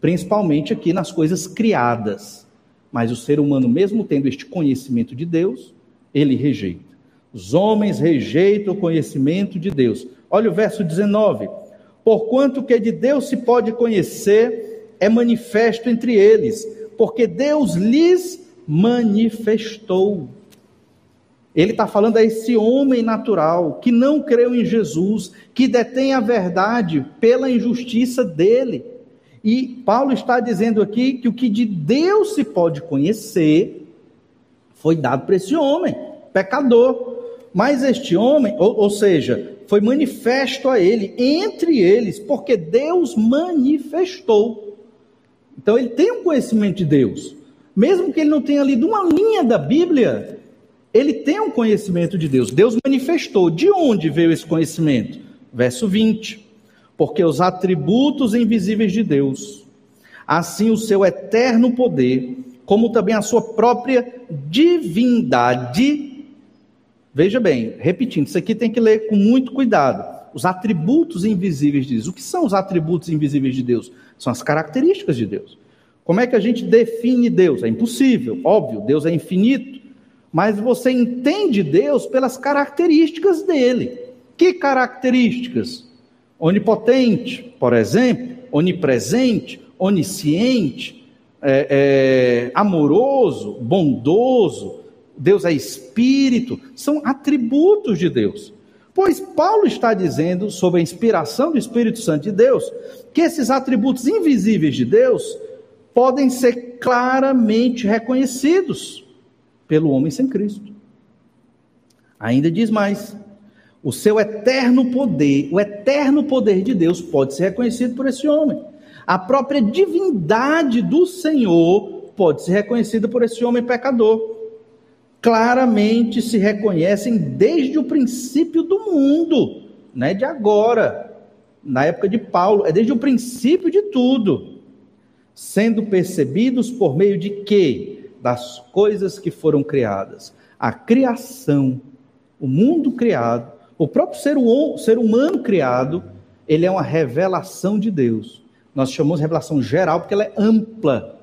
principalmente aqui nas coisas criadas. Mas o ser humano, mesmo tendo este conhecimento de Deus, ele rejeita. Os homens rejeitam o conhecimento de Deus. Olha o verso 19. Porquanto que de Deus se pode conhecer é manifesto entre eles, porque Deus lhes manifestou. Ele está falando a esse homem natural que não creu em Jesus, que detém a verdade pela injustiça dele. E Paulo está dizendo aqui que o que de Deus se pode conhecer foi dado para esse homem, pecador. Mas este homem, ou, ou seja, foi manifesto a ele, entre eles, porque Deus manifestou. Então ele tem um conhecimento de Deus. Mesmo que ele não tenha lido uma linha da Bíblia, ele tem um conhecimento de Deus. Deus manifestou. De onde veio esse conhecimento? Verso 20. Porque os atributos invisíveis de Deus, assim o seu eterno poder, como também a sua própria divindade, Veja bem, repetindo, isso aqui tem que ler com muito cuidado. Os atributos invisíveis de Deus. O que são os atributos invisíveis de Deus? São as características de Deus. Como é que a gente define Deus? É impossível, óbvio, Deus é infinito, mas você entende Deus pelas características dele. Que características? Onipotente, por exemplo, onipresente, onisciente, é, é, amoroso, bondoso, Deus é espírito, são atributos de Deus. Pois Paulo está dizendo, sobre a inspiração do Espírito Santo de Deus, que esses atributos invisíveis de Deus podem ser claramente reconhecidos pelo homem sem Cristo. Ainda diz mais: o seu eterno poder, o eterno poder de Deus pode ser reconhecido por esse homem. A própria divindade do Senhor pode ser reconhecida por esse homem pecador claramente se reconhecem desde o princípio do mundo, não é de agora, na época de Paulo, é desde o princípio de tudo, sendo percebidos por meio de quê? Das coisas que foram criadas. A criação, o mundo criado, o próprio ser, ser humano criado, ele é uma revelação de Deus. Nós chamamos de revelação geral porque ela é ampla.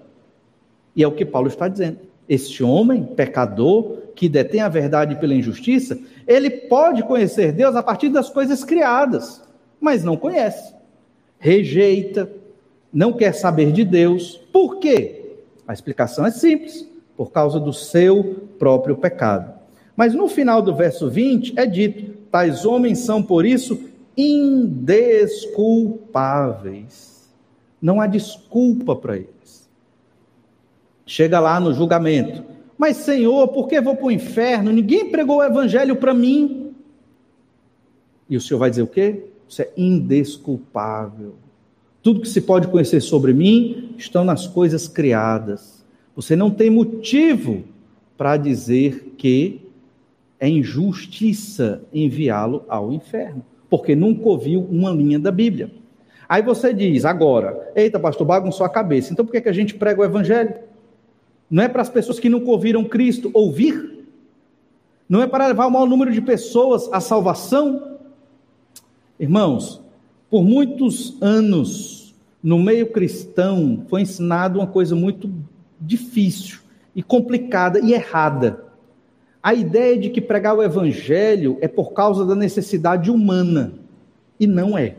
E é o que Paulo está dizendo. Este homem, pecador, que detém a verdade pela injustiça, ele pode conhecer Deus a partir das coisas criadas, mas não conhece. Rejeita, não quer saber de Deus. Por quê? A explicação é simples: por causa do seu próprio pecado. Mas no final do verso 20 é dito: tais homens são por isso indesculpáveis. Não há desculpa para eles. Chega lá no julgamento. Mas, Senhor, por que vou para o inferno? Ninguém pregou o evangelho para mim. E o Senhor vai dizer o quê? Isso é indesculpável. Tudo que se pode conhecer sobre mim estão nas coisas criadas. Você não tem motivo para dizer que é injustiça enviá-lo ao inferno, porque nunca ouviu uma linha da Bíblia. Aí você diz, agora, eita, pastor, bagunçou a cabeça, então por que, que a gente prega o evangelho? Não é para as pessoas que nunca ouviram Cristo ouvir? Não é para levar o maior número de pessoas à salvação? Irmãos, por muitos anos, no meio cristão, foi ensinado uma coisa muito difícil e complicada e errada. A ideia de que pregar o evangelho é por causa da necessidade humana. E não é.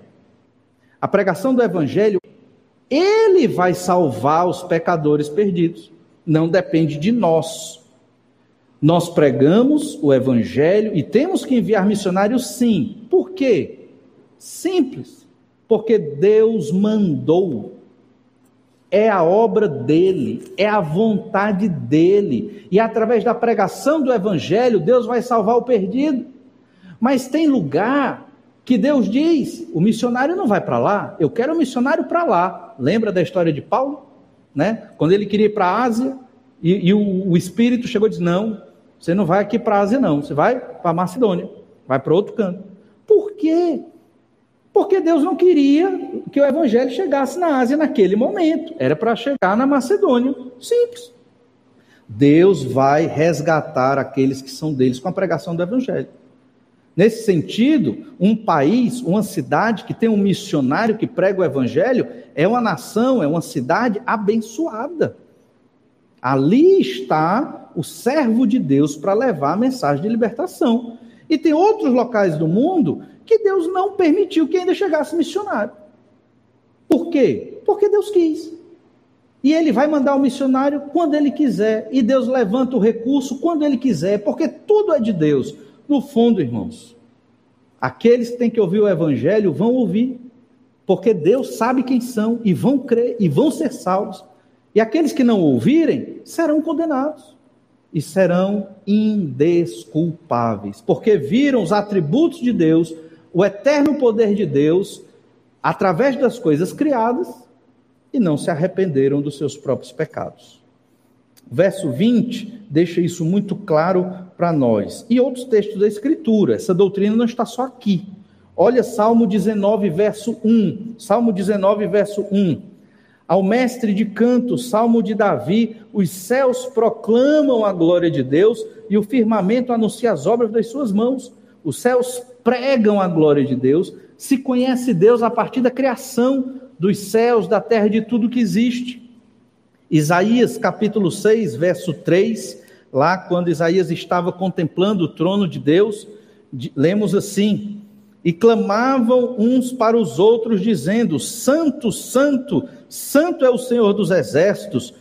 A pregação do evangelho, ele vai salvar os pecadores perdidos não depende de nós. Nós pregamos o Evangelho e temos que enviar missionários, sim. Por quê? Simples. Porque Deus mandou. É a obra dele, é a vontade dele. E através da pregação do Evangelho, Deus vai salvar o perdido. Mas tem lugar que Deus diz: o missionário não vai para lá, eu quero o missionário para lá. Lembra da história de Paulo? né? Quando ele queria ir para a Ásia, e, e o, o, Espírito chegou e disse: Não, você não vai aqui para a Ásia, não, você vai para a Macedônia, vai para outro canto. Por quê? Porque Deus não queria que o Evangelho chegasse na Ásia naquele momento, era para chegar na Macedônia. Simples. Deus vai resgatar aqueles que são deles com a pregação do Evangelho. Nesse sentido, um país, uma cidade que tem um missionário que prega o evangelho, é uma nação, é uma cidade abençoada. Ali está o servo de Deus para levar a mensagem de libertação. E tem outros locais do mundo que Deus não permitiu que ainda chegasse missionário. Por quê? Porque Deus quis. E ele vai mandar o missionário quando ele quiser, e Deus levanta o recurso quando ele quiser, porque tudo é de Deus. No fundo, irmãos, aqueles que têm que ouvir o Evangelho vão ouvir, porque Deus sabe quem são e vão crer e vão ser salvos. E aqueles que não ouvirem serão condenados. E serão indesculpáveis, porque viram os atributos de Deus, o eterno poder de Deus, através das coisas criadas e não se arrependeram dos seus próprios pecados. Verso 20 deixa isso muito claro para nós. E outros textos da Escritura, essa doutrina não está só aqui. Olha Salmo 19, verso 1. Salmo 19, verso 1. Ao mestre de canto, Salmo de Davi, os céus proclamam a glória de Deus e o firmamento anuncia as obras das suas mãos. Os céus pregam a glória de Deus, se conhece Deus a partir da criação dos céus, da terra, de tudo que existe. Isaías capítulo 6, verso 3, lá quando Isaías estava contemplando o trono de Deus, lemos assim: E clamavam uns para os outros, dizendo: Santo, Santo, Santo é o Senhor dos exércitos,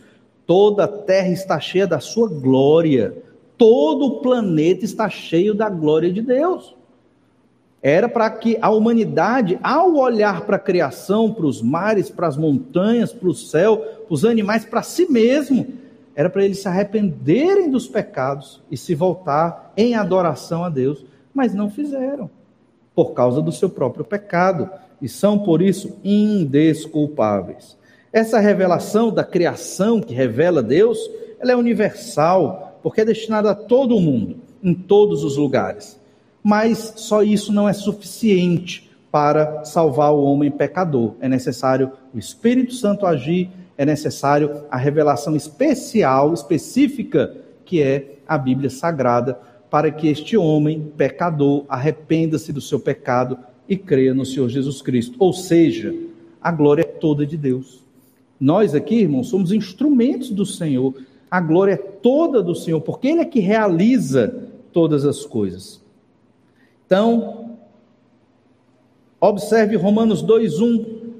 toda a terra está cheia da sua glória, todo o planeta está cheio da glória de Deus. Era para que a humanidade, ao olhar para a criação, para os mares, para as montanhas, para o céu, para os animais, para si mesmo, era para eles se arrependerem dos pecados e se voltar em adoração a Deus, mas não fizeram, por causa do seu próprio pecado, e são por isso indesculpáveis. Essa revelação da criação que revela Deus, ela é universal, porque é destinada a todo mundo, em todos os lugares. Mas só isso não é suficiente para salvar o homem pecador. É necessário o Espírito Santo agir, é necessário a revelação especial, específica, que é a Bíblia Sagrada, para que este homem pecador arrependa-se do seu pecado e creia no Senhor Jesus Cristo. Ou seja, a glória é toda de Deus. Nós aqui, irmãos, somos instrumentos do Senhor. A glória é toda do Senhor, porque Ele é que realiza todas as coisas. Então, observe Romanos 2:1.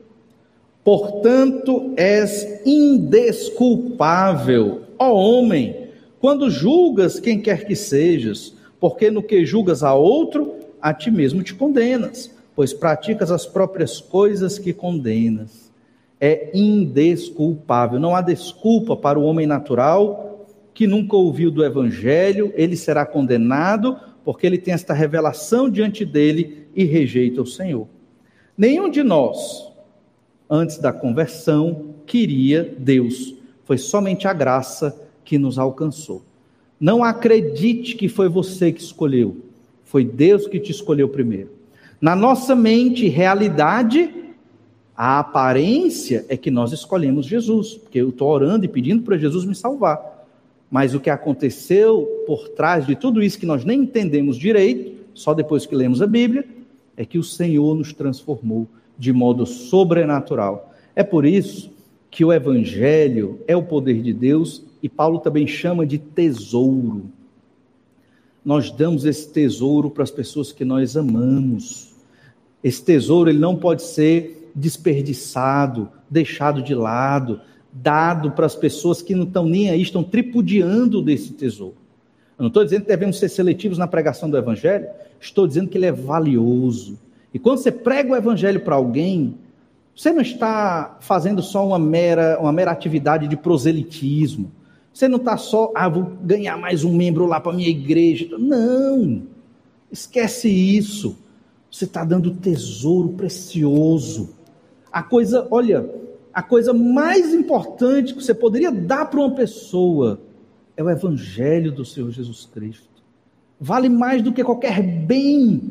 Portanto, és indesculpável, ó homem, quando julgas quem quer que sejas, porque no que julgas a outro, a ti mesmo te condenas, pois praticas as próprias coisas que condenas. É indesculpável, não há desculpa para o homem natural que nunca ouviu do evangelho, ele será condenado porque ele tem esta revelação diante dele e rejeita o Senhor. Nenhum de nós, antes da conversão, queria Deus. Foi somente a graça que nos alcançou. Não acredite que foi você que escolheu. Foi Deus que te escolheu primeiro. Na nossa mente, realidade, a aparência é que nós escolhemos Jesus, porque eu estou orando e pedindo para Jesus me salvar. Mas o que aconteceu por trás de tudo isso que nós nem entendemos direito, só depois que lemos a Bíblia, é que o Senhor nos transformou de modo sobrenatural. É por isso que o Evangelho é o poder de Deus e Paulo também chama de tesouro. Nós damos esse tesouro para as pessoas que nós amamos. Esse tesouro ele não pode ser desperdiçado, deixado de lado dado para as pessoas que não estão nem aí, estão tripudiando desse tesouro. Eu não estou dizendo que devemos ser seletivos na pregação do Evangelho, estou dizendo que ele é valioso. E quando você prega o Evangelho para alguém, você não está fazendo só uma mera, uma mera atividade de proselitismo. Você não está só, ah, vou ganhar mais um membro lá para a minha igreja. Não, esquece isso. Você está dando tesouro precioso. A coisa, olha, a coisa mais importante que você poderia dar para uma pessoa é o Evangelho do Senhor Jesus Cristo. Vale mais do que qualquer bem.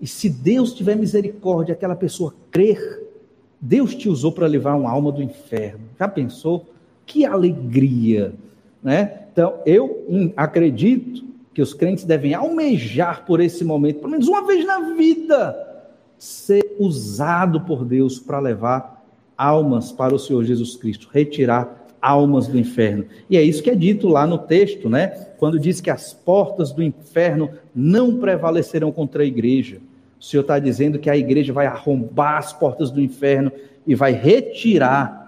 E se Deus tiver misericórdia, aquela pessoa crer, Deus te usou para levar uma alma do inferno. Já pensou? Que alegria, né? Então, eu acredito que os crentes devem almejar por esse momento, pelo menos uma vez na vida, ser usado por Deus para levar almas para o Senhor Jesus Cristo, retirar almas do inferno. E é isso que é dito lá no texto, né? Quando diz que as portas do inferno não prevalecerão contra a igreja. O Senhor está dizendo que a igreja vai arrombar as portas do inferno e vai retirar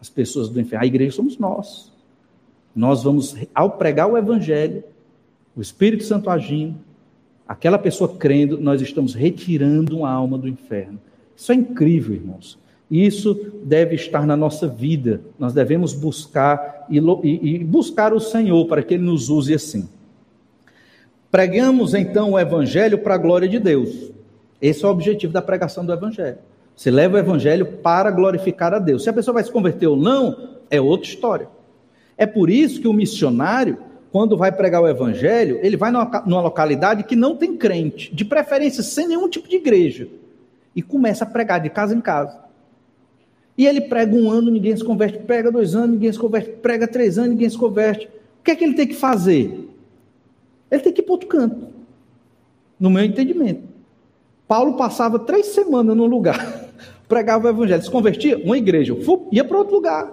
as pessoas do inferno. A igreja somos nós. Nós vamos, ao pregar o evangelho, o Espírito Santo agindo, aquela pessoa crendo, nós estamos retirando uma alma do inferno. Isso é incrível, irmãos. Isso deve estar na nossa vida. Nós devemos buscar e, e buscar o Senhor para que Ele nos use assim. Pregamos então o Evangelho para a glória de Deus. Esse é o objetivo da pregação do Evangelho. Você leva o Evangelho para glorificar a Deus. Se a pessoa vai se converter ou não, é outra história. É por isso que o missionário, quando vai pregar o Evangelho, ele vai numa localidade que não tem crente, de preferência sem nenhum tipo de igreja, e começa a pregar de casa em casa. E ele prega um ano, ninguém se converte, prega dois anos, ninguém se converte, prega três anos, ninguém se converte. O que é que ele tem que fazer? Ele tem que ir para outro canto, no meu entendimento. Paulo passava três semanas num lugar, (laughs) pregava o evangelho, se convertia, uma igreja, ia para outro lugar.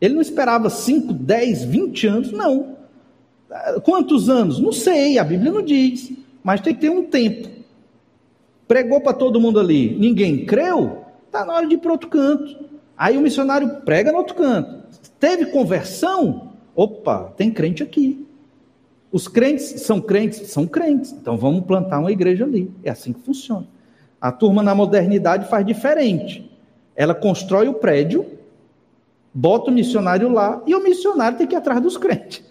Ele não esperava 5, 10, 20 anos, não. Quantos anos? Não sei, a Bíblia não diz, mas tem que ter um tempo. Pregou para todo mundo ali, ninguém creu, Está na hora de ir para outro canto. Aí o missionário prega no outro canto. Teve conversão? Opa, tem crente aqui. Os crentes são crentes? São crentes. Então vamos plantar uma igreja ali. É assim que funciona. A turma na modernidade faz diferente. Ela constrói o prédio, bota o missionário lá e o missionário tem que ir atrás dos crentes.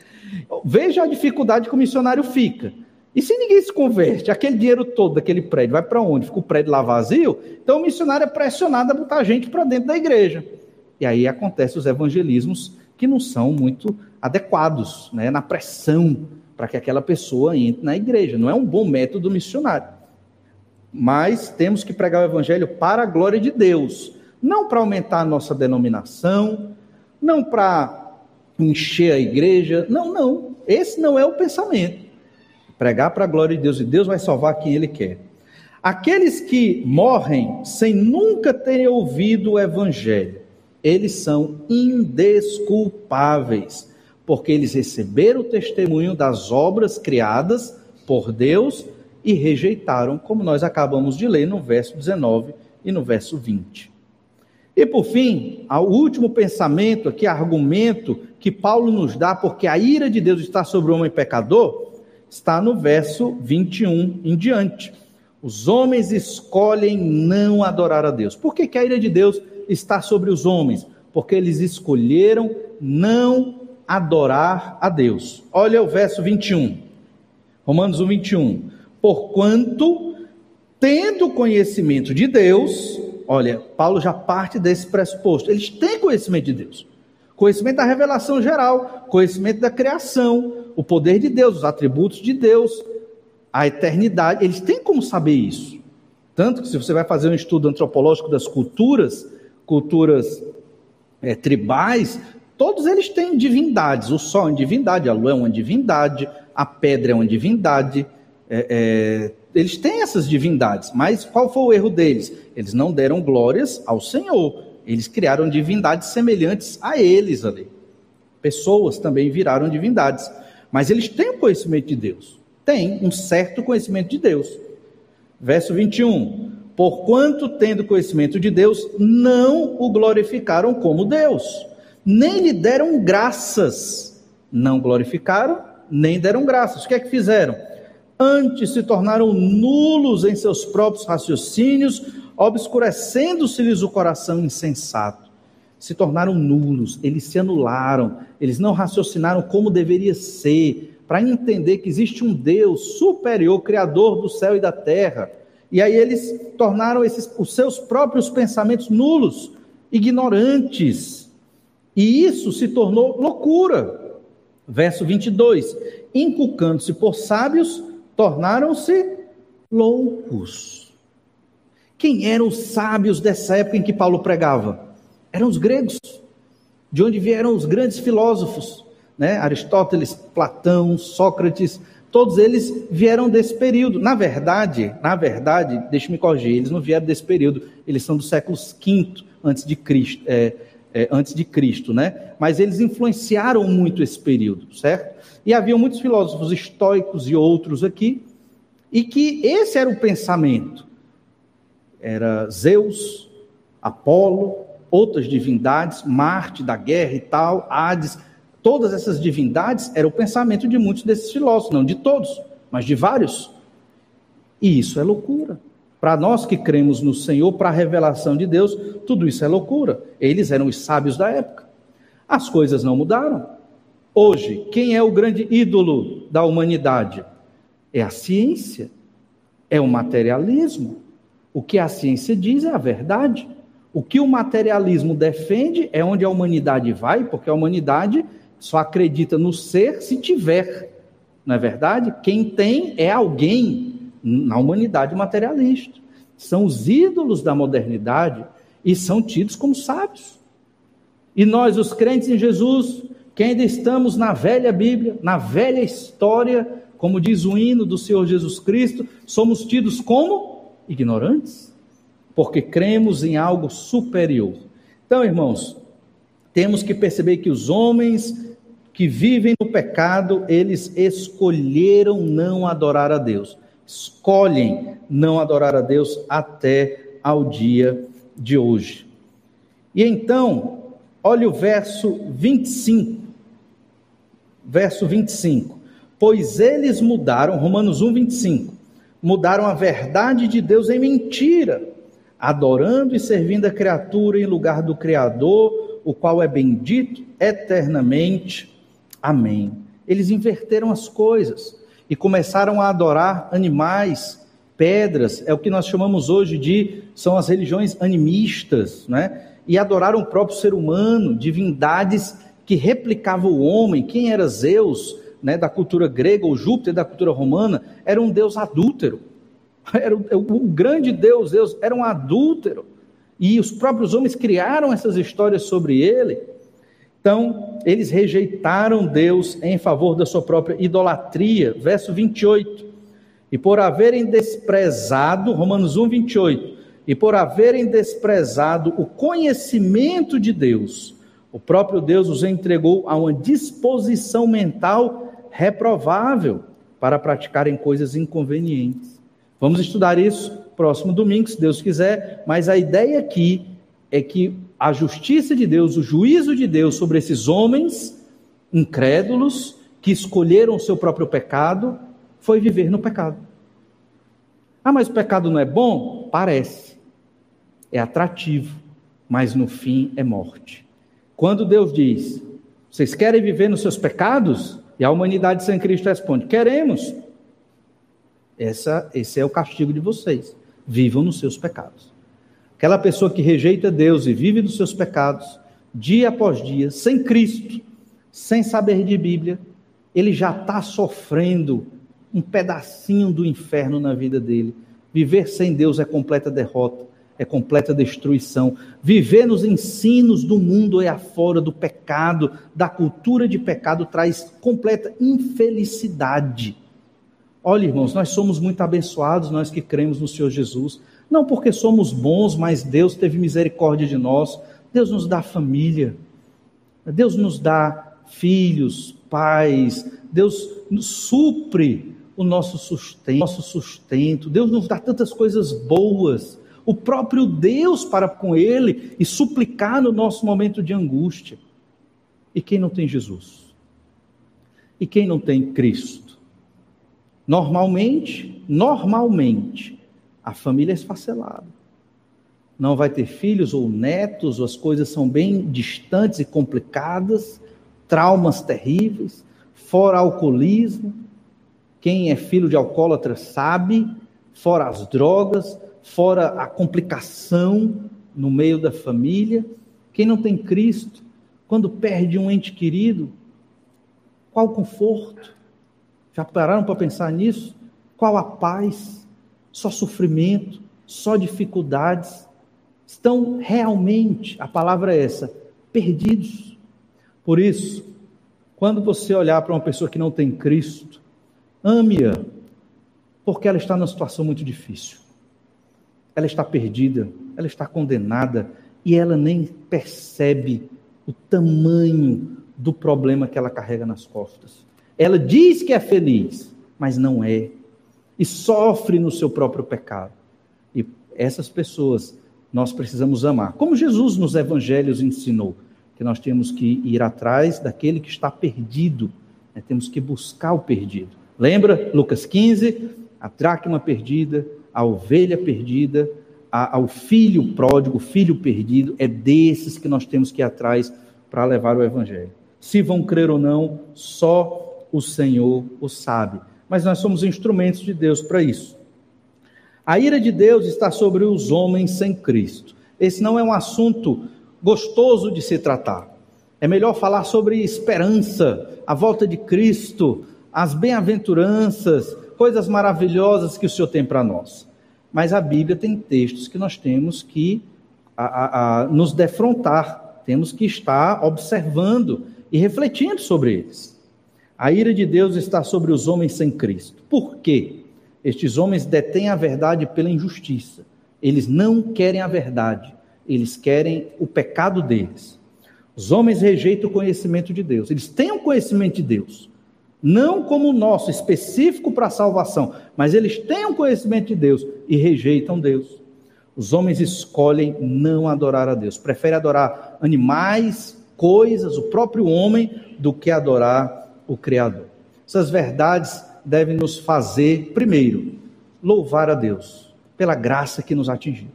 Veja a dificuldade que o missionário fica. E se ninguém se converte, aquele dinheiro todo daquele prédio vai para onde? Fica o prédio lá vazio? Então o missionário é pressionado a botar gente para dentro da igreja. E aí acontecem os evangelismos que não são muito adequados, né, na pressão para que aquela pessoa entre na igreja. Não é um bom método missionário. Mas temos que pregar o evangelho para a glória de Deus, não para aumentar a nossa denominação, não para encher a igreja. Não, não. Esse não é o pensamento. Pregar para a glória de Deus e Deus vai salvar quem Ele quer. Aqueles que morrem sem nunca terem ouvido o Evangelho, eles são indesculpáveis, porque eles receberam o testemunho das obras criadas por Deus e rejeitaram, como nós acabamos de ler no verso 19 e no verso 20. E por fim, o último pensamento aqui, argumento que Paulo nos dá, porque a ira de Deus está sobre o homem pecador, está no verso 21 em diante. Os homens escolhem não adorar a Deus. Por que, que a ira de Deus está sobre os homens? Porque eles escolheram não adorar a Deus. Olha o verso 21. Romanos 1, 21. Porquanto, tendo conhecimento de Deus, olha, Paulo já parte desse pressuposto. Eles têm conhecimento de Deus. Conhecimento da revelação geral, conhecimento da criação, o poder de Deus, os atributos de Deus, a eternidade, eles têm como saber isso. Tanto que se você vai fazer um estudo antropológico das culturas, culturas é, tribais, todos eles têm divindades. O sol é uma divindade, a lua é uma divindade, a pedra é uma divindade. É, é, eles têm essas divindades, mas qual foi o erro deles? Eles não deram glórias ao Senhor. Eles criaram divindades semelhantes a eles ali. Pessoas também viraram divindades. Mas eles têm o conhecimento de Deus. Tem um certo conhecimento de Deus. Verso 21. Porquanto, tendo conhecimento de Deus, não o glorificaram como Deus, nem lhe deram graças. Não glorificaram, nem deram graças. O que é que fizeram? Antes se tornaram nulos em seus próprios raciocínios, obscurecendo-se-lhes o coração insensato se tornaram nulos, eles se anularam, eles não raciocinaram como deveria ser, para entender que existe um Deus superior, criador do céu e da terra. E aí eles tornaram esses, os seus próprios pensamentos nulos, ignorantes. E isso se tornou loucura. Verso 22: inculcando-se por sábios, tornaram-se loucos. Quem eram os sábios dessa época em que Paulo pregava? eram os gregos, de onde vieram os grandes filósofos, né? Aristóteles, Platão, Sócrates, todos eles vieram desse período. Na verdade, na verdade, deixe-me corrigir, eles não vieram desse período, eles são do século V antes de Cristo, é, é, antes de Cristo, né? Mas eles influenciaram muito esse período, certo? E havia muitos filósofos estoicos e outros aqui, e que esse era o pensamento. Era Zeus, Apolo, outras divindades, Marte da guerra e tal, Hades, todas essas divindades era o pensamento de muitos desses filósofos, não de todos, mas de vários. E isso é loucura. Para nós que cremos no Senhor, para a revelação de Deus, tudo isso é loucura. Eles eram os sábios da época. As coisas não mudaram. Hoje, quem é o grande ídolo da humanidade? É a ciência, é o materialismo. O que a ciência diz é a verdade. O que o materialismo defende é onde a humanidade vai, porque a humanidade só acredita no ser se tiver. Não é verdade? Quem tem é alguém na humanidade materialista. São os ídolos da modernidade e são tidos como sábios. E nós, os crentes em Jesus, que ainda estamos na velha Bíblia, na velha história, como diz o hino do Senhor Jesus Cristo, somos tidos como ignorantes, porque cremos em algo superior. Então, irmãos, temos que perceber que os homens que vivem no pecado, eles escolheram não adorar a Deus escolhem não adorar a Deus até ao dia de hoje. E então, olha o verso 25. Verso 25. Pois eles mudaram, Romanos 1, 25, mudaram a verdade de Deus em mentira, adorando e servindo a criatura em lugar do Criador, o qual é bendito eternamente. Amém. Eles inverteram as coisas e começaram a adorar animais, pedras, é o que nós chamamos hoje de são as religiões animistas, né? E adoraram o próprio ser humano, divindades que replicavam o homem. Quem era Zeus, né, da cultura grega, ou Júpiter da cultura romana, era um deus adúltero. (laughs) Era o, o grande deus, Zeus, era um adúltero. E os próprios homens criaram essas histórias sobre ele. Então, eles rejeitaram Deus em favor da sua própria idolatria. Verso 28. E por haverem desprezado, Romanos 1, 28. E por haverem desprezado o conhecimento de Deus, o próprio Deus os entregou a uma disposição mental reprovável para praticarem coisas inconvenientes. Vamos estudar isso próximo domingo, se Deus quiser, mas a ideia aqui é que a justiça de Deus, o juízo de Deus sobre esses homens incrédulos que escolheram o seu próprio pecado, foi viver no pecado. Ah, mas o pecado não é bom? Parece. É atrativo, mas no fim é morte. Quando Deus diz: Vocês querem viver nos seus pecados? E a humanidade sem Cristo responde: Queremos. Essa, esse é o castigo de vocês. Vivam nos seus pecados. Aquela pessoa que rejeita Deus e vive dos seus pecados, dia após dia, sem Cristo, sem saber de Bíblia, ele já está sofrendo um pedacinho do inferno na vida dele. Viver sem Deus é completa derrota, é completa destruição. Viver nos ensinos do mundo é afora do pecado, da cultura de pecado, traz completa infelicidade. Olha, irmãos, nós somos muito abençoados, nós que cremos no Senhor Jesus. Não porque somos bons, mas Deus teve misericórdia de nós. Deus nos dá família. Deus nos dá filhos, pais. Deus nos supre o nosso sustento, nosso sustento. Deus nos dá tantas coisas boas. O próprio Deus para com ele e suplicar no nosso momento de angústia. E quem não tem Jesus? E quem não tem Cristo? Normalmente, normalmente, a família é esfacelada. Não vai ter filhos ou netos, as coisas são bem distantes e complicadas, traumas terríveis, fora alcoolismo. Quem é filho de alcoólatra sabe, fora as drogas, fora a complicação no meio da família. Quem não tem Cristo, quando perde um ente querido, qual conforto? Já pararam para pensar nisso? Qual a paz? só sofrimento, só dificuldades. Estão realmente, a palavra é essa, perdidos. Por isso, quando você olhar para uma pessoa que não tem Cristo, ame-a, porque ela está numa situação muito difícil. Ela está perdida, ela está condenada e ela nem percebe o tamanho do problema que ela carrega nas costas. Ela diz que é feliz, mas não é e sofre no seu próprio pecado. E essas pessoas nós precisamos amar. Como Jesus nos evangelhos ensinou, que nós temos que ir atrás daquele que está perdido, né? temos que buscar o perdido. Lembra Lucas 15? A dracma perdida, a ovelha perdida, a, ao filho pródigo, filho perdido, é desses que nós temos que ir atrás para levar o evangelho. Se vão crer ou não, só o Senhor o sabe. Mas nós somos instrumentos de Deus para isso. A ira de Deus está sobre os homens sem Cristo. Esse não é um assunto gostoso de se tratar. É melhor falar sobre esperança, a volta de Cristo, as bem-aventuranças, coisas maravilhosas que o Senhor tem para nós. Mas a Bíblia tem textos que nós temos que a, a, a, nos defrontar, temos que estar observando e refletindo sobre eles. A ira de Deus está sobre os homens sem Cristo. Por quê? Estes homens detêm a verdade pela injustiça. Eles não querem a verdade, eles querem o pecado deles. Os homens rejeitam o conhecimento de Deus. Eles têm o conhecimento de Deus, não como o nosso, específico para a salvação, mas eles têm o conhecimento de Deus e rejeitam Deus. Os homens escolhem não adorar a Deus, preferem adorar animais, coisas, o próprio homem, do que adorar o Criador. Essas verdades devem nos fazer, primeiro, louvar a Deus pela graça que nos atingiu.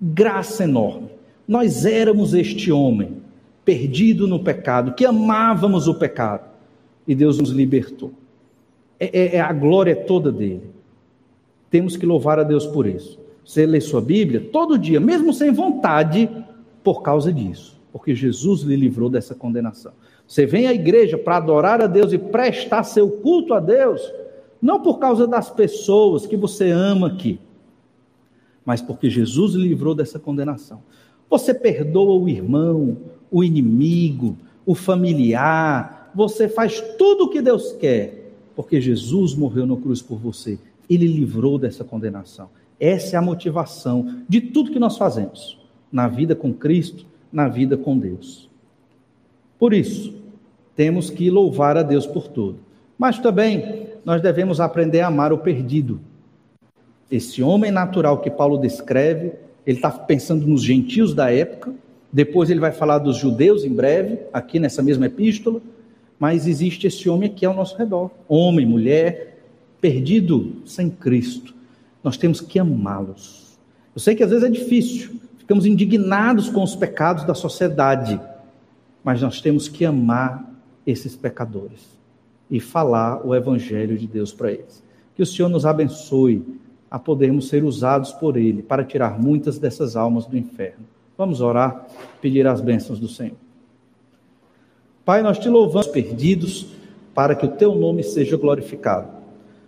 Graça enorme. Nós éramos este homem, perdido no pecado, que amávamos o pecado, e Deus nos libertou. É, é, é a glória toda dele. Temos que louvar a Deus por isso. Você lê sua Bíblia todo dia, mesmo sem vontade, por causa disso, porque Jesus lhe livrou dessa condenação. Você vem à igreja para adorar a Deus e prestar seu culto a Deus, não por causa das pessoas que você ama aqui, mas porque Jesus livrou dessa condenação. Você perdoa o irmão, o inimigo, o familiar, você faz tudo o que Deus quer, porque Jesus morreu na cruz por você. Ele livrou dessa condenação. Essa é a motivação de tudo que nós fazemos na vida com Cristo, na vida com Deus. Por isso, temos que louvar a Deus por tudo. Mas também nós devemos aprender a amar o perdido. Esse homem natural que Paulo descreve, ele está pensando nos gentios da época, depois ele vai falar dos judeus em breve, aqui nessa mesma epístola, mas existe esse homem aqui ao nosso redor homem, mulher, perdido sem Cristo. Nós temos que amá-los. Eu sei que às vezes é difícil, ficamos indignados com os pecados da sociedade, mas nós temos que amar esses pecadores e falar o evangelho de Deus para eles. Que o Senhor nos abençoe a podermos ser usados por Ele para tirar muitas dessas almas do inferno. Vamos orar, pedir as bênçãos do Senhor. Pai, nós te louvamos perdidos para que o teu nome seja glorificado.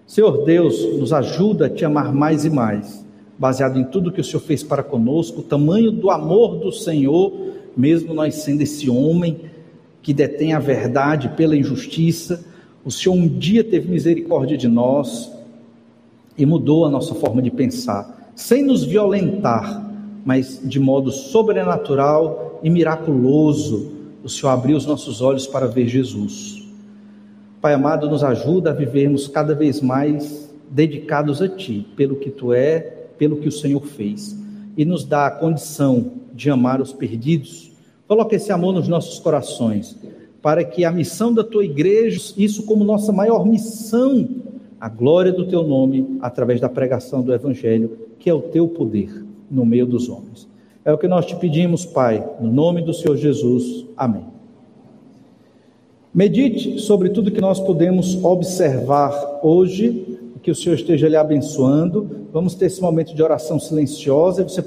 Senhor Deus, nos ajuda a te amar mais e mais, baseado em tudo que o Senhor fez para conosco, o tamanho do amor do Senhor, mesmo nós sendo esse homem que detém a verdade pela injustiça. O Senhor um dia teve misericórdia de nós e mudou a nossa forma de pensar, sem nos violentar, mas de modo sobrenatural e miraculoso. O Senhor abriu os nossos olhos para ver Jesus. Pai amado, nos ajuda a vivermos cada vez mais dedicados a Ti, pelo que Tu é, pelo que o Senhor fez, e nos dá a condição de amar os perdidos Coloca esse amor nos nossos corações, para que a missão da tua igreja, isso como nossa maior missão, a glória do teu nome, através da pregação do evangelho, que é o teu poder no meio dos homens. É o que nós te pedimos, Pai, no nome do Senhor Jesus. Amém. Medite sobre tudo que nós podemos observar hoje, que o Senhor esteja lhe abençoando. Vamos ter esse momento de oração silenciosa. Você